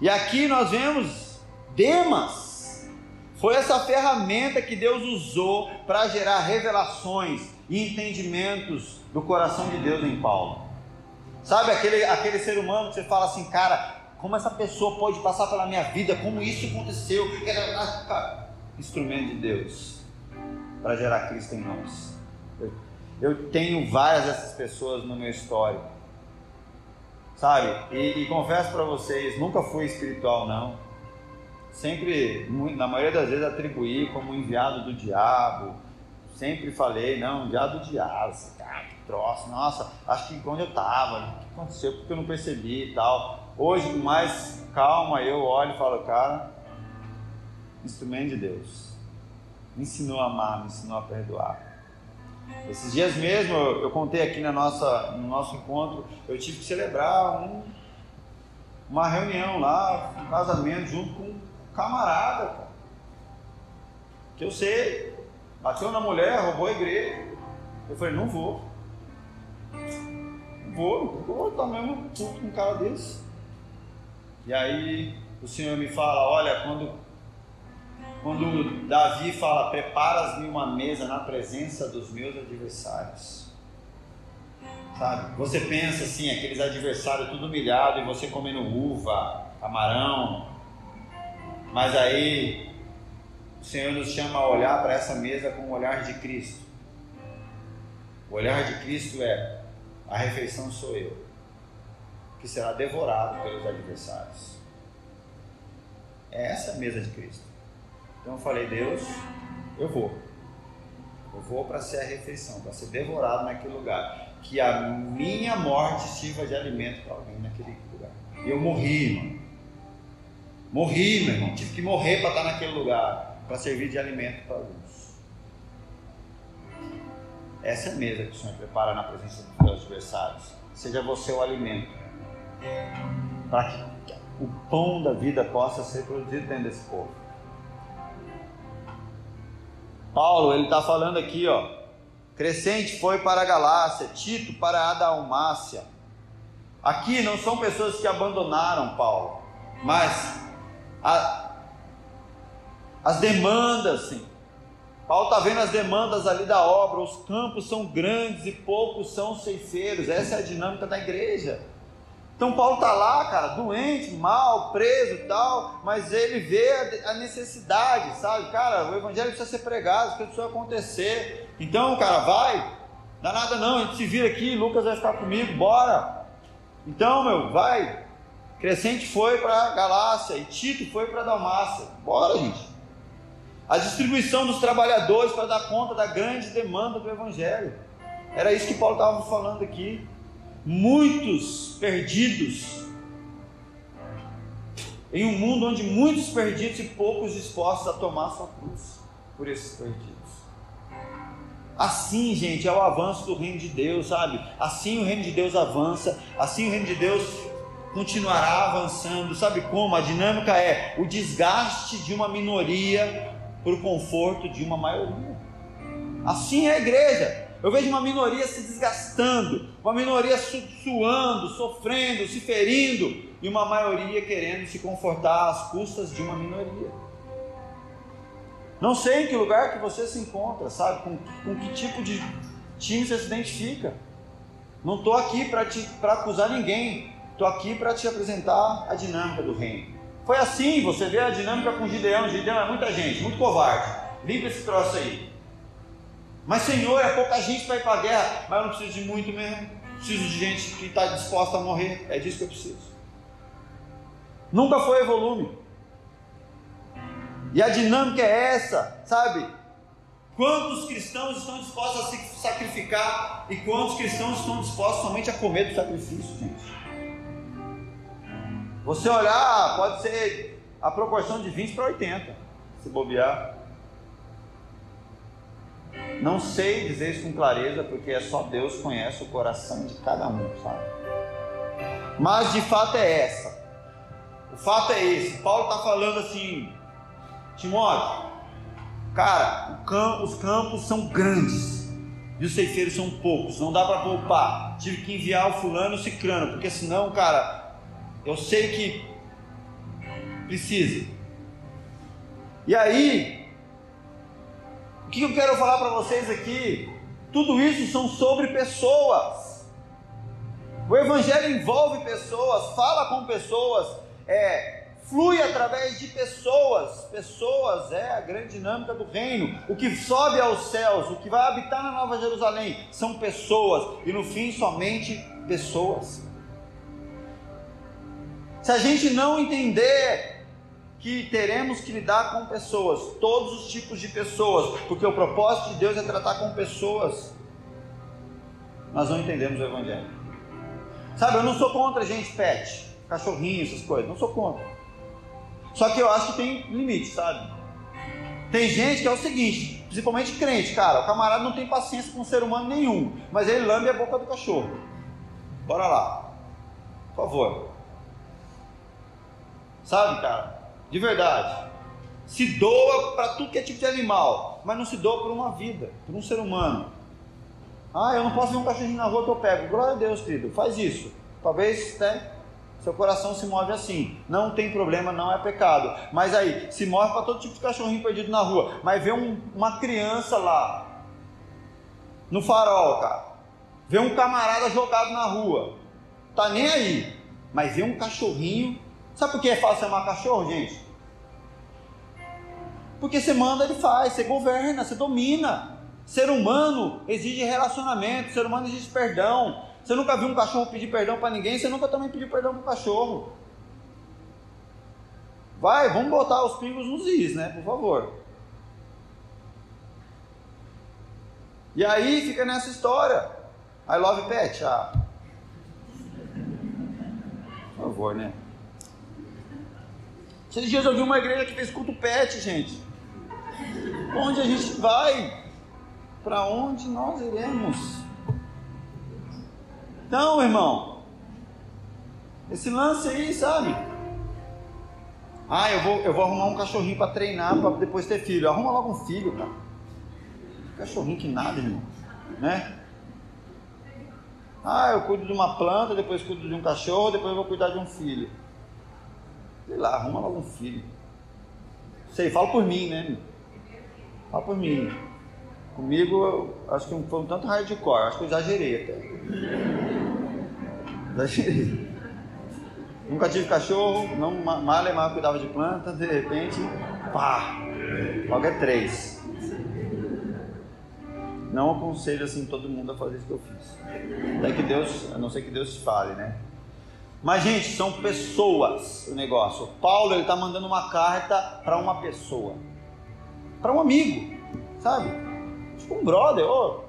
E aqui nós vemos Demas. Foi essa ferramenta que Deus usou para gerar revelações e entendimentos do coração de Deus em Paulo. Sabe aquele, aquele ser humano que você fala assim, cara, como essa pessoa pode passar pela minha vida? Como isso aconteceu? Instrumento de Deus para gerar Cristo em nós. Eu, eu tenho várias dessas pessoas no meu histórico sabe? E, e confesso para vocês, nunca fui espiritual não. Sempre, na maioria das vezes, atribuí como enviado do diabo. Sempre falei, não, enviado do diabo, esse cara, que troço, nossa, acho que onde eu estava, o que aconteceu, porque eu não percebi e tal. Hoje, com mais calma, eu olho e falo, cara, instrumento de Deus. Me ensinou a amar, me ensinou a perdoar. Esses dias mesmo, eu, contei aqui na nossa, no nosso encontro, eu tive que celebrar um, uma reunião lá, um casamento, junto com um camarada, cara, que eu sei, bateu na mulher, roubou a igreja. Eu falei, não vou. Não vou, não vou estar mesmo junto com um cara desse. E aí o Senhor me fala, olha, quando quando Davi fala: Preparas-me uma mesa na presença dos meus adversários. Sabe? Você pensa assim, aqueles adversários tudo humilhado e você comendo uva, camarão. Mas aí o Senhor nos chama a olhar para essa mesa com o olhar de Cristo. O olhar de Cristo é: a refeição sou eu, que será devorado pelos adversários. É essa a mesa de Cristo. Então eu falei, Deus, eu vou. Eu vou para ser a refeição, para ser devorado naquele lugar. Que a minha morte sirva de alimento para alguém naquele lugar. E eu morri, irmão. Morri, meu irmão. Tive que morrer para estar naquele lugar, para servir de alimento para alguns. Essa é a mesa que o Senhor prepara na presença dos seus adversários. Seja você o alimento. Para que o pão da vida possa ser produzido dentro desse povo. Paulo, ele está falando aqui, ó. Crescente foi para a Galácia, Tito para a Dalmácia. Aqui não são pessoas que abandonaram Paulo, mas a, as demandas, sim. Paulo está vendo as demandas ali da obra, os campos são grandes e poucos são ceifeiros. Essa é a dinâmica da igreja. Então Paulo está lá, cara, doente, mal, preso e tal, mas ele vê a necessidade, sabe? Cara, o evangelho precisa ser pregado, isso precisa acontecer. Então, cara, vai, dá nada não, a gente se vira aqui, Lucas vai ficar comigo, bora. Então, meu, vai. Crescente foi para Galácia e Tito foi para Dalmácia. Bora, gente. A distribuição dos trabalhadores para dar conta da grande demanda do evangelho. Era isso que Paulo estava falando aqui muitos perdidos, em um mundo onde muitos perdidos e poucos dispostos a tomar sua cruz por esses perdidos. Assim, gente, é o avanço do reino de Deus, sabe? Assim o reino de Deus avança, assim o reino de Deus continuará avançando. Sabe como? A dinâmica é o desgaste de uma minoria por conforto de uma maioria. Assim é a igreja. Eu vejo uma minoria se desgastando, uma minoria suando, sofrendo, se ferindo, e uma maioria querendo se confortar às custas de uma minoria. Não sei em que lugar que você se encontra, sabe? Com, com que tipo de time você se identifica. Não estou aqui para acusar ninguém, estou aqui para te apresentar a dinâmica do reino. Foi assim, você vê a dinâmica com Gideão. Gideão é muita gente, muito covarde. Limpa esse troço aí. Mas, Senhor, é pouca gente para ir para a guerra. Mas eu não preciso de muito mesmo. Preciso de gente que está disposta a morrer. É disso que eu preciso. Nunca foi volume. E a dinâmica é essa, sabe? Quantos cristãos estão dispostos a se sacrificar e quantos cristãos estão dispostos somente a comer do sacrifício, gente? Você olhar, pode ser a proporção de 20 para 80, se bobear. Não sei dizer isso com clareza, porque é só Deus conhece o coração de cada um, sabe? Mas de fato é essa. O fato é esse. Paulo está falando assim, Timóteo, cara, campo, os campos são grandes e os ceifeiros são poucos, não dá para poupar. Tive que enviar o fulano o ciclano, porque senão, cara, eu sei que precisa. E aí, que eu quero falar para vocês aqui? Tudo isso são sobre pessoas. O Evangelho envolve pessoas, fala com pessoas, é, flui através de pessoas. Pessoas é a grande dinâmica do reino. O que sobe aos céus, o que vai habitar na Nova Jerusalém, são pessoas. E no fim, somente pessoas. Se a gente não entender que teremos que lidar com pessoas, todos os tipos de pessoas, porque o propósito de Deus é tratar com pessoas. Nós não entendemos o Evangelho. Sabe, eu não sou contra gente pet, cachorrinho, essas coisas, não sou contra. Só que eu acho que tem limite, sabe? Tem gente que é o seguinte, principalmente crente, cara, o camarada não tem paciência com um ser humano nenhum, mas ele lambe a boca do cachorro. Bora lá, por favor. Sabe, cara? De verdade, se doa para tudo que é tipo de animal, mas não se doa por uma vida, por um ser humano. Ah, eu não posso ver um cachorrinho na rua que eu pego. Glória a Deus, querido, faz isso. Talvez né, seu coração se move assim. Não tem problema, não é pecado. Mas aí, se move para todo tipo de cachorrinho perdido na rua. Mas vê um, uma criança lá, no farol, cara. Vê um camarada jogado na rua. Tá nem aí. Mas vê um cachorrinho. Sabe por que é fácil chamar cachorro, gente? Porque você manda, ele faz, você governa, você domina. Ser humano exige relacionamento, ser humano exige perdão. Você nunca viu um cachorro pedir perdão para ninguém, você nunca também pediu perdão para o cachorro. Vai, vamos botar os pingos nos is, né? Por favor. E aí fica nessa história. I love pet. Ah. Por favor, né? Esses dias eu vi uma igreja que fez culto pet, gente. Onde a gente vai? Para onde nós iremos? Então, irmão, esse lance aí, sabe? Ah, eu vou, eu vou arrumar um cachorrinho para treinar para depois ter filho. Arruma logo um filho, cara. Cachorrinho que nada, irmão, né? Ah, eu cuido de uma planta, depois cuido de um cachorro, depois eu vou cuidar de um filho. Sei lá, arruma logo um filho. Sei, fala por mim, né? Fala por mim. Comigo, acho que foi um tanto hardcore, acho que eu exagerei até. Exagerei. Nunca tive cachorro, não mal e mal cuidava de planta, de repente, pá, logo é três. Não aconselho assim todo mundo a fazer isso que eu fiz. Até que Deus, a não ser que Deus fale, né? Mas, gente, são pessoas o negócio. Paulo ele está mandando uma carta para uma pessoa para um amigo, sabe? Tipo um brother, oh.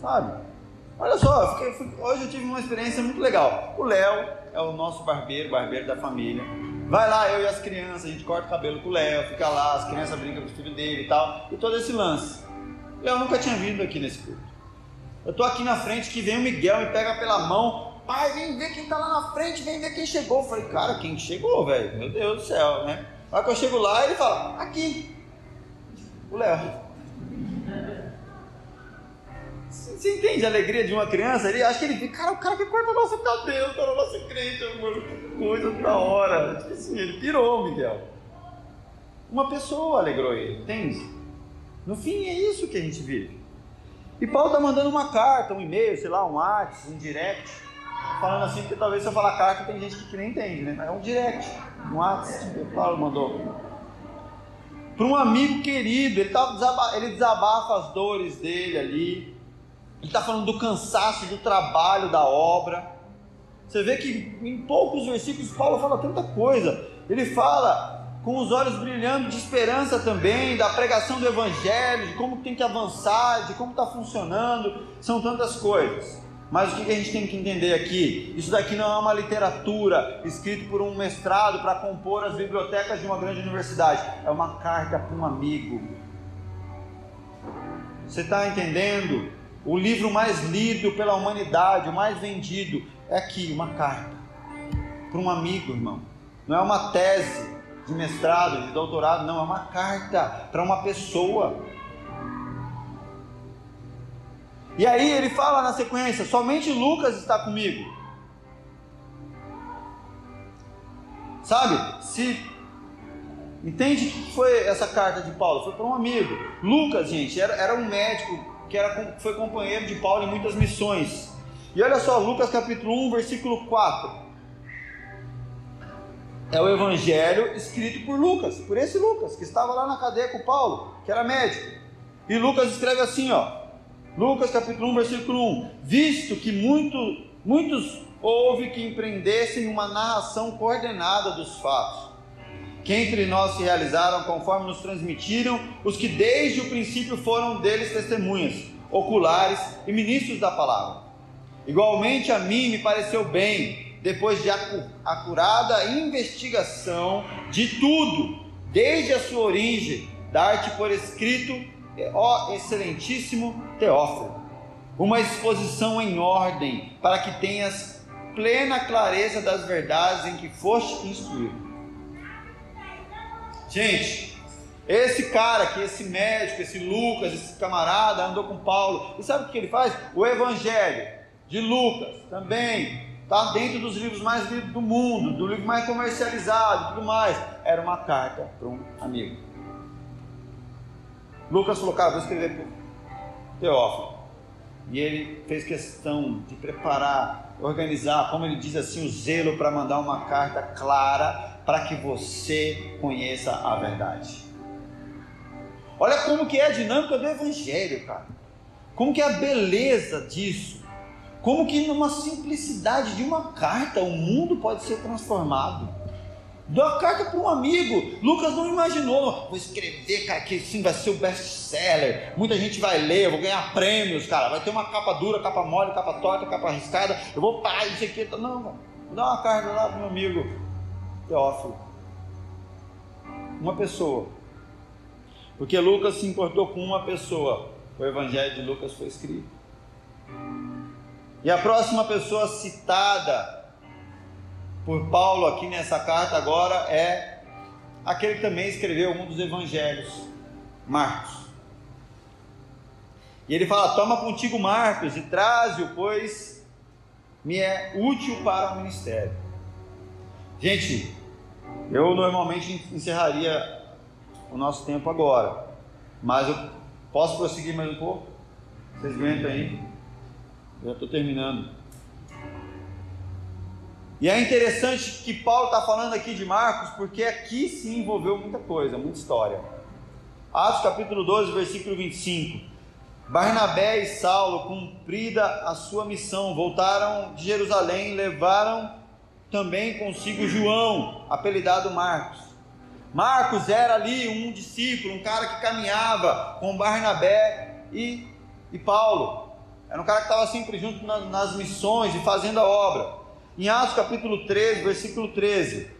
sabe? Olha só, fiquei, hoje eu tive uma experiência muito legal. O Léo é o nosso barbeiro, barbeiro da família. Vai lá, eu e as crianças, a gente corta o cabelo com o Léo, fica lá, as crianças brincam com o filho dele e tal, e todo esse lance. Léo nunca tinha vindo aqui nesse culto. Eu tô aqui na frente que vem o Miguel, me pega pela mão, pai, vem ver quem tá lá na frente, vem ver quem chegou. Eu falei, cara, quem chegou, velho? Meu Deus do céu, né? Aí que eu chego lá, ele fala, aqui, o Léo. Você entende a alegria de uma criança? Ele acha que ele fica, cara, o cara que corta nosso cabelo, tá na nossa igreja, mano, que coisa da hora. Tipo assim, ele pirou, Miguel. Uma pessoa alegrou ele, entende? No fim é isso que a gente vive. E Paulo está mandando uma carta, um e-mail, sei lá, um WhatsApp, um direct, falando assim, porque talvez se eu falar carta tem gente que nem entende, né? É um direct, um WhatsApp que Paulo mandou. Para um amigo querido, ele, tá, ele desabafa as dores dele ali, ele está falando do cansaço, do trabalho, da obra. Você vê que em poucos versículos Paulo fala tanta coisa. Ele fala com os olhos brilhando de esperança também, da pregação do Evangelho, de como tem que avançar, de como está funcionando. São tantas coisas. Mas o que a gente tem que entender aqui? Isso daqui não é uma literatura escrita por um mestrado para compor as bibliotecas de uma grande universidade. É uma carta para um amigo. Você está entendendo? O livro mais lido pela humanidade, o mais vendido, é aqui, uma carta. Para um amigo, irmão. Não é uma tese de mestrado, de doutorado, não, é uma carta para uma pessoa. E aí ele fala na sequência: somente Lucas está comigo. Sabe? Se entende que foi essa carta de Paulo? Foi para um amigo. Lucas, gente, era, era um médico que era, foi companheiro de Paulo em muitas missões. E olha só, Lucas capítulo 1, versículo 4. É o evangelho escrito por Lucas, por esse Lucas, que estava lá na cadeia com Paulo, que era médico. E Lucas escreve assim, ó. Lucas capítulo 1, versículo 1. Visto que muito, muitos houve que empreendessem uma narração coordenada dos fatos que entre nós se realizaram conforme nos transmitiram os que desde o princípio foram deles testemunhas, oculares e ministros da palavra. Igualmente a mim me pareceu bem, depois de acurada investigação de tudo, desde a sua origem, dar-te por escrito, ó excelentíssimo Teófilo, uma exposição em ordem, para que tenhas plena clareza das verdades em que foste instruído Gente, esse cara aqui, esse médico, esse Lucas, esse camarada andou com Paulo. E sabe o que ele faz? O Evangelho de Lucas também está dentro dos livros mais lidos do mundo, do livro mais comercializado tudo mais. Era uma carta para um amigo. Lucas falou, cara, vou escrever para Teófilo. E ele fez questão de preparar, organizar, como ele diz assim, o zelo para mandar uma carta clara para que você conheça a verdade. Olha como que é a dinâmica do evangelho, cara. Como que é a beleza disso. Como que numa simplicidade de uma carta o mundo pode ser transformado. Dá uma carta para um amigo. Lucas não imaginou. Vou escrever, cara, que sim vai ser o best-seller. Muita gente vai ler, vou ganhar prêmios, cara. Vai ter uma capa dura, capa mole, capa torta, capa arriscada. Eu vou, pá, isso aqui. Não, vou dar uma carta lá para meu amigo. Teófilo. Uma pessoa. Porque Lucas se importou com uma pessoa. O Evangelho de Lucas foi escrito. E a próxima pessoa citada por Paulo aqui nessa carta agora é aquele que também escreveu um dos evangelhos, Marcos. E ele fala: Toma contigo Marcos e traze-o, pois me é útil para o ministério. Gente, eu normalmente encerraria o nosso tempo agora, mas eu posso prosseguir mais um pouco? Vocês aguentam aí? Já estou terminando. E é interessante que Paulo está falando aqui de Marcos, porque aqui se envolveu muita coisa, muita história. Atos capítulo 12, versículo 25. Barnabé e Saulo, cumprida a sua missão, voltaram de Jerusalém levaram também consigo João, apelidado Marcos. Marcos era ali um discípulo, um cara que caminhava com Barnabé e, e Paulo. Era um cara que estava sempre junto nas missões e fazendo a obra. Em Atos capítulo 13, versículo 13.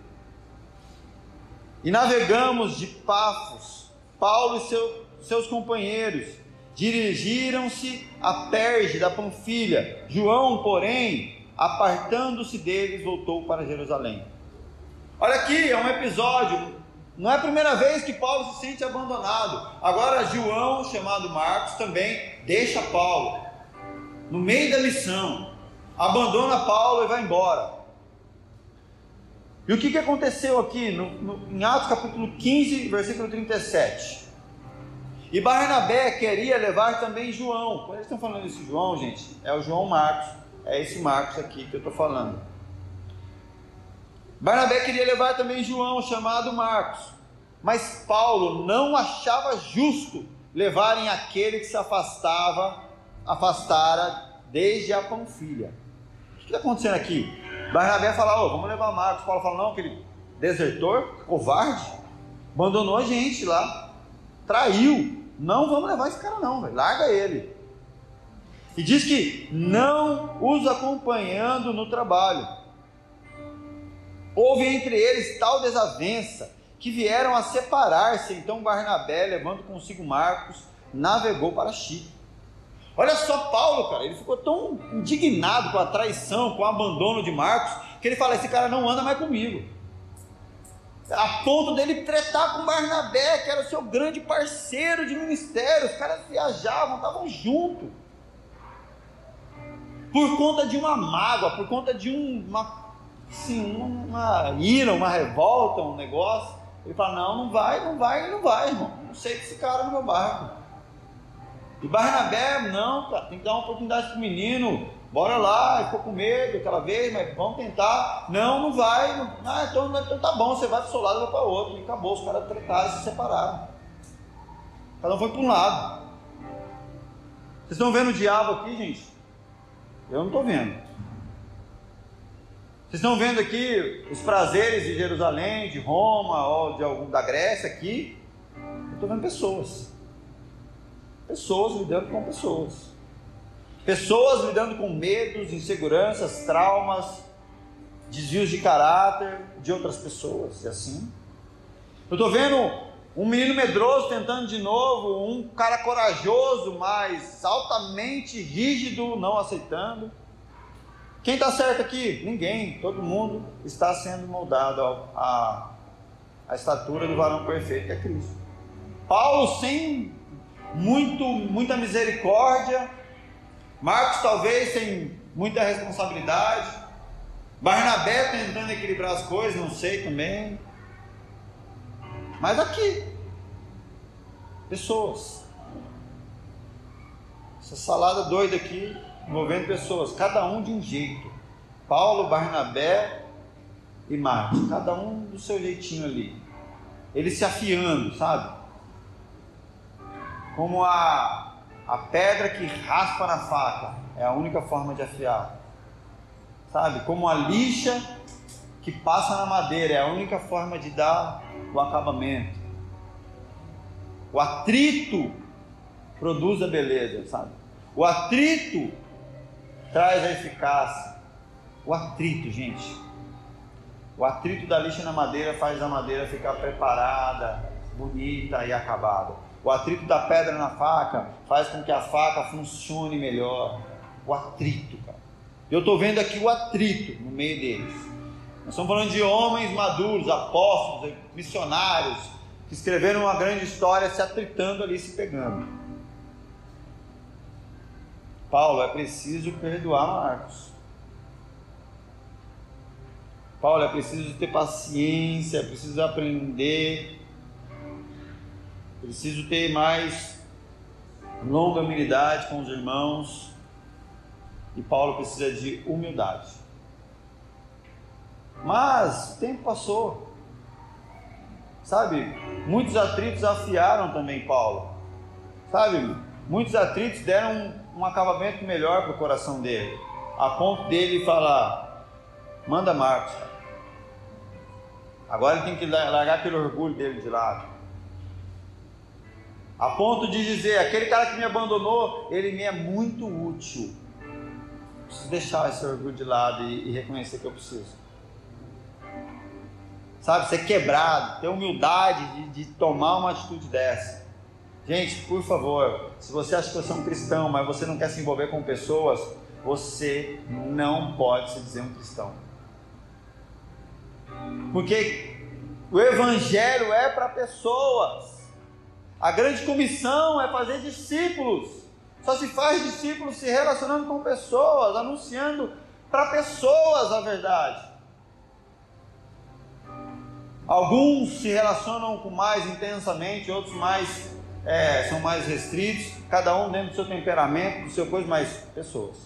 E navegamos de Pafos, Paulo e seu, seus companheiros dirigiram-se a Perge da Panfilha. João, porém, apartando-se deles, voltou para Jerusalém. Olha aqui, é um episódio. Não é a primeira vez que Paulo se sente abandonado. Agora, João, chamado Marcos, também deixa Paulo no meio da missão, abandona Paulo e vai embora. E o que, que aconteceu aqui no, no, em Atos capítulo 15, versículo 37? E Barnabé queria levar também João. Quando eles estão falando desse João, gente, é o João Marcos. É esse Marcos aqui que eu estou falando. Barnabé queria levar também João, chamado Marcos. Mas Paulo não achava justo levarem aquele que se afastava, afastara desde a Panfilha. Que está acontecendo aqui? Barnabé fala, oh, vamos levar Marcos. Paulo fala, não, aquele desertor, covarde, abandonou a gente lá, traiu. Não vamos levar esse cara não, véio. larga ele. E diz que não os acompanhando no trabalho. Houve entre eles tal desavença que vieram a separar-se. Então Barnabé, levando consigo Marcos, navegou para Chipre. Olha só Paulo, cara, ele ficou tão indignado com a traição, com o abandono de Marcos, que ele fala: esse cara não anda mais comigo. A ponto dele tretar com Barnabé, que era o seu grande parceiro de ministério. Os caras viajavam, estavam juntos. Por conta de uma mágoa, por conta de um, uma, assim, uma ira, uma revolta, um negócio. Ele fala: Não, não vai, não vai, não vai, irmão. Não sei desse cara no meu barco. E Barnabé, não, cara, tem que dar uma oportunidade para o menino. Bora lá, ficou com medo aquela vez, mas vamos tentar. Não, não vai. Não, ah, então, então tá bom, você vai para o seu lado, eu vou para o outro. E acabou, os caras tretaram e se separaram. Cada um foi para um lado. Vocês estão vendo o diabo aqui, gente? Eu não estou vendo. Vocês estão vendo aqui os prazeres de Jerusalém, de Roma ou de algum da Grécia aqui? Eu estou vendo pessoas. Pessoas lidando com pessoas. Pessoas lidando com medos, inseguranças, traumas, desvios de caráter de outras pessoas. E assim. Eu estou vendo um menino medroso tentando de novo, um cara corajoso, mas altamente rígido, não aceitando. Quem está certo aqui? Ninguém. Todo mundo está sendo moldado à, estatura do varão perfeito que é Cristo. Paulo, sem muito, muita misericórdia. Marcos talvez sem muita responsabilidade. Barnabé tentando equilibrar as coisas, não sei também. Mas aqui, pessoas. Essa salada doida aqui, envolvendo pessoas, cada um de um jeito. Paulo, Barnabé e Marcos, cada um do seu jeitinho ali. Eles se afiando, sabe? Como a, a pedra que raspa na faca, é a única forma de afiar. Sabe? Como a lixa que passa na madeira, é a única forma de dar o acabamento. O atrito produz a beleza, sabe? O atrito traz a eficácia. O atrito, gente. O atrito da lixa na madeira faz a madeira ficar preparada, bonita e acabada. O atrito da pedra na faca faz com que a faca funcione melhor. O atrito, cara. Eu estou vendo aqui o atrito no meio deles. Nós estamos falando de homens maduros, apóstolos, missionários, que escreveram uma grande história se atritando ali, se pegando. Paulo, é preciso perdoar Marcos. Paulo, é preciso ter paciência, é preciso aprender Preciso ter mais longanimidade com os irmãos. E Paulo precisa de humildade. Mas o tempo passou. Sabe? Muitos atritos afiaram também Paulo. Sabe? Muitos atritos deram um, um acabamento melhor para o coração dele. A ponto dele falar: manda Marcos. Agora ele tem que largar aquele orgulho dele de lado. A ponto de dizer, aquele cara que me abandonou, ele me é muito útil. Preciso deixar esse orgulho de lado e, e reconhecer que eu preciso. sabe, ser quebrado, ter humildade de, de tomar uma atitude dessa. Gente, por favor, se você acha que você é um cristão, mas você não quer se envolver com pessoas, você não pode se dizer um cristão. Porque o Evangelho é para pessoas. A grande comissão é fazer discípulos. Só se faz discípulos se relacionando com pessoas, anunciando para pessoas a verdade. Alguns se relacionam com mais intensamente, outros mais é, são mais restritos, cada um dentro do seu temperamento, do seu coisa, mas pessoas.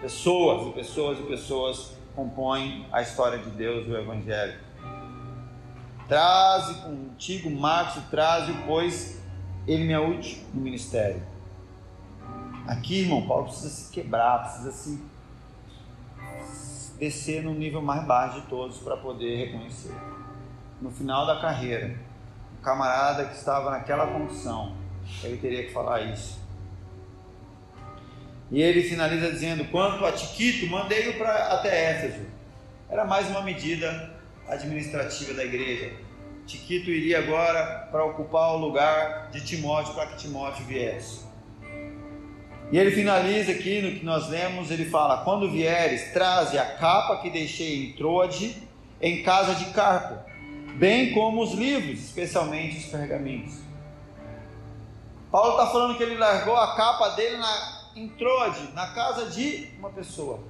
Pessoas e pessoas e pessoas compõem a história de Deus o Evangelho. Traze contigo, Marcos, traze, pois ele me é útil no ministério. Aqui, irmão, Paulo precisa se quebrar, precisa se descer no nível mais baixo de todos para poder reconhecer. No final da carreira, o camarada que estava naquela condição, ele teria que falar isso. E ele finaliza dizendo: Quanto a Tiquito, mandei-o para até Éfeso. Era mais uma medida administrativa da igreja. Tiquito iria agora para ocupar o lugar de Timóteo para que Timóteo viesse. E ele finaliza aqui no que nós lemos, ele fala: Quando vieres, traze a capa que deixei em Troade, em casa de Carpo, bem como os livros, especialmente os pergaminhos. Paulo está falando que ele largou a capa dele na, em Troade, na casa de uma pessoa.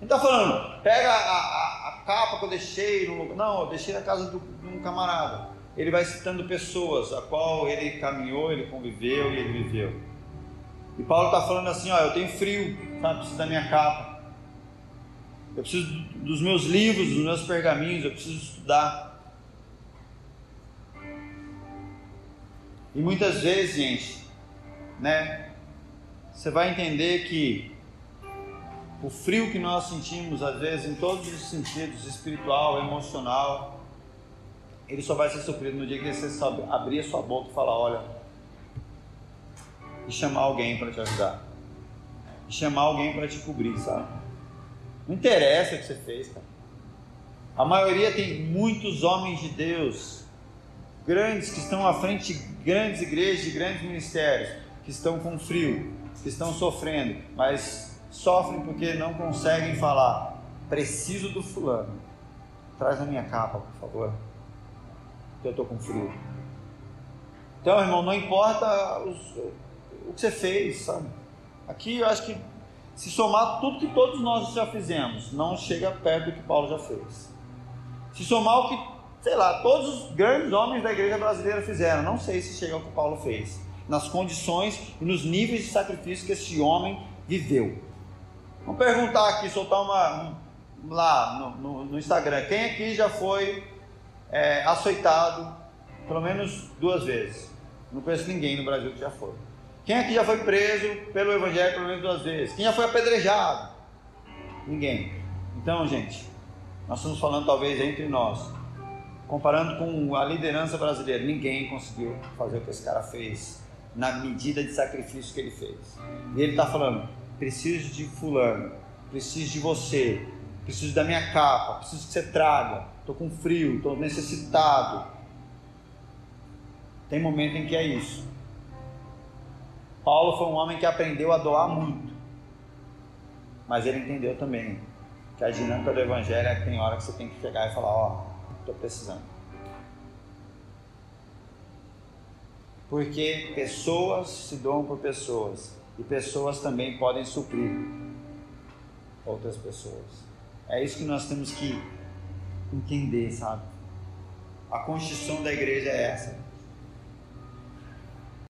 Ele está falando, pega a, a, a, capa que eu deixei no lugar. Não, eu deixei na casa do, de um camarada. Ele vai citando pessoas a qual ele caminhou, ele conviveu e ele viveu. E Paulo está falando assim: ó, eu tenho frio, sabe? Preciso da minha capa. Eu preciso dos meus livros, dos meus pergaminhos, eu preciso estudar. E muitas vezes, gente, né? Você vai entender que o frio que nós sentimos, às vezes, em todos os sentidos, espiritual, emocional, ele só vai ser suprido no dia que você abrir a sua boca e falar: olha, e chamar alguém para te ajudar. E chamar alguém para te cobrir, sabe? Não interessa o que você fez, cara. A maioria tem muitos homens de Deus, grandes, que estão à frente de grandes igrejas, de grandes ministérios, que estão com frio, que estão sofrendo, mas sofrem porque não conseguem falar. Preciso do fulano. Traz a minha capa, por favor. Que eu estou com frio. Então, irmão, não importa os, o que você fez, sabe? Aqui eu acho que se somar tudo que todos nós já fizemos, não chega perto do que Paulo já fez. Se somar o que, sei lá, todos os grandes homens da igreja brasileira fizeram, não sei se chega ao que Paulo fez. Nas condições e nos níveis de sacrifício que esse homem viveu. Vamos perguntar aqui, soltar uma. Um, lá no, no, no, Instagram. Quem aqui já foi é, açoitado pelo menos duas vezes? Não conheço ninguém no Brasil que já foi. Quem aqui já foi preso pelo Evangelho pelo menos duas vezes? Quem já foi apedrejado? Ninguém. Então, gente, nós estamos falando talvez entre nós, comparando com a liderança brasileira, ninguém conseguiu fazer o que esse cara fez na medida de sacrifício que ele fez. E ele está falando: preciso de fulano, preciso de você, preciso da minha capa, preciso que você traga. Estou com frio, estou necessitado. Tem momento em que é isso. Paulo foi um homem que aprendeu a doar muito. Mas ele entendeu também que a dinâmica do evangelho é que tem hora que você tem que chegar e falar, ó, oh, estou precisando. Porque pessoas se doam por pessoas e pessoas também podem suprir outras pessoas. É isso que nós temos que entender, sabe? A constituição da igreja é essa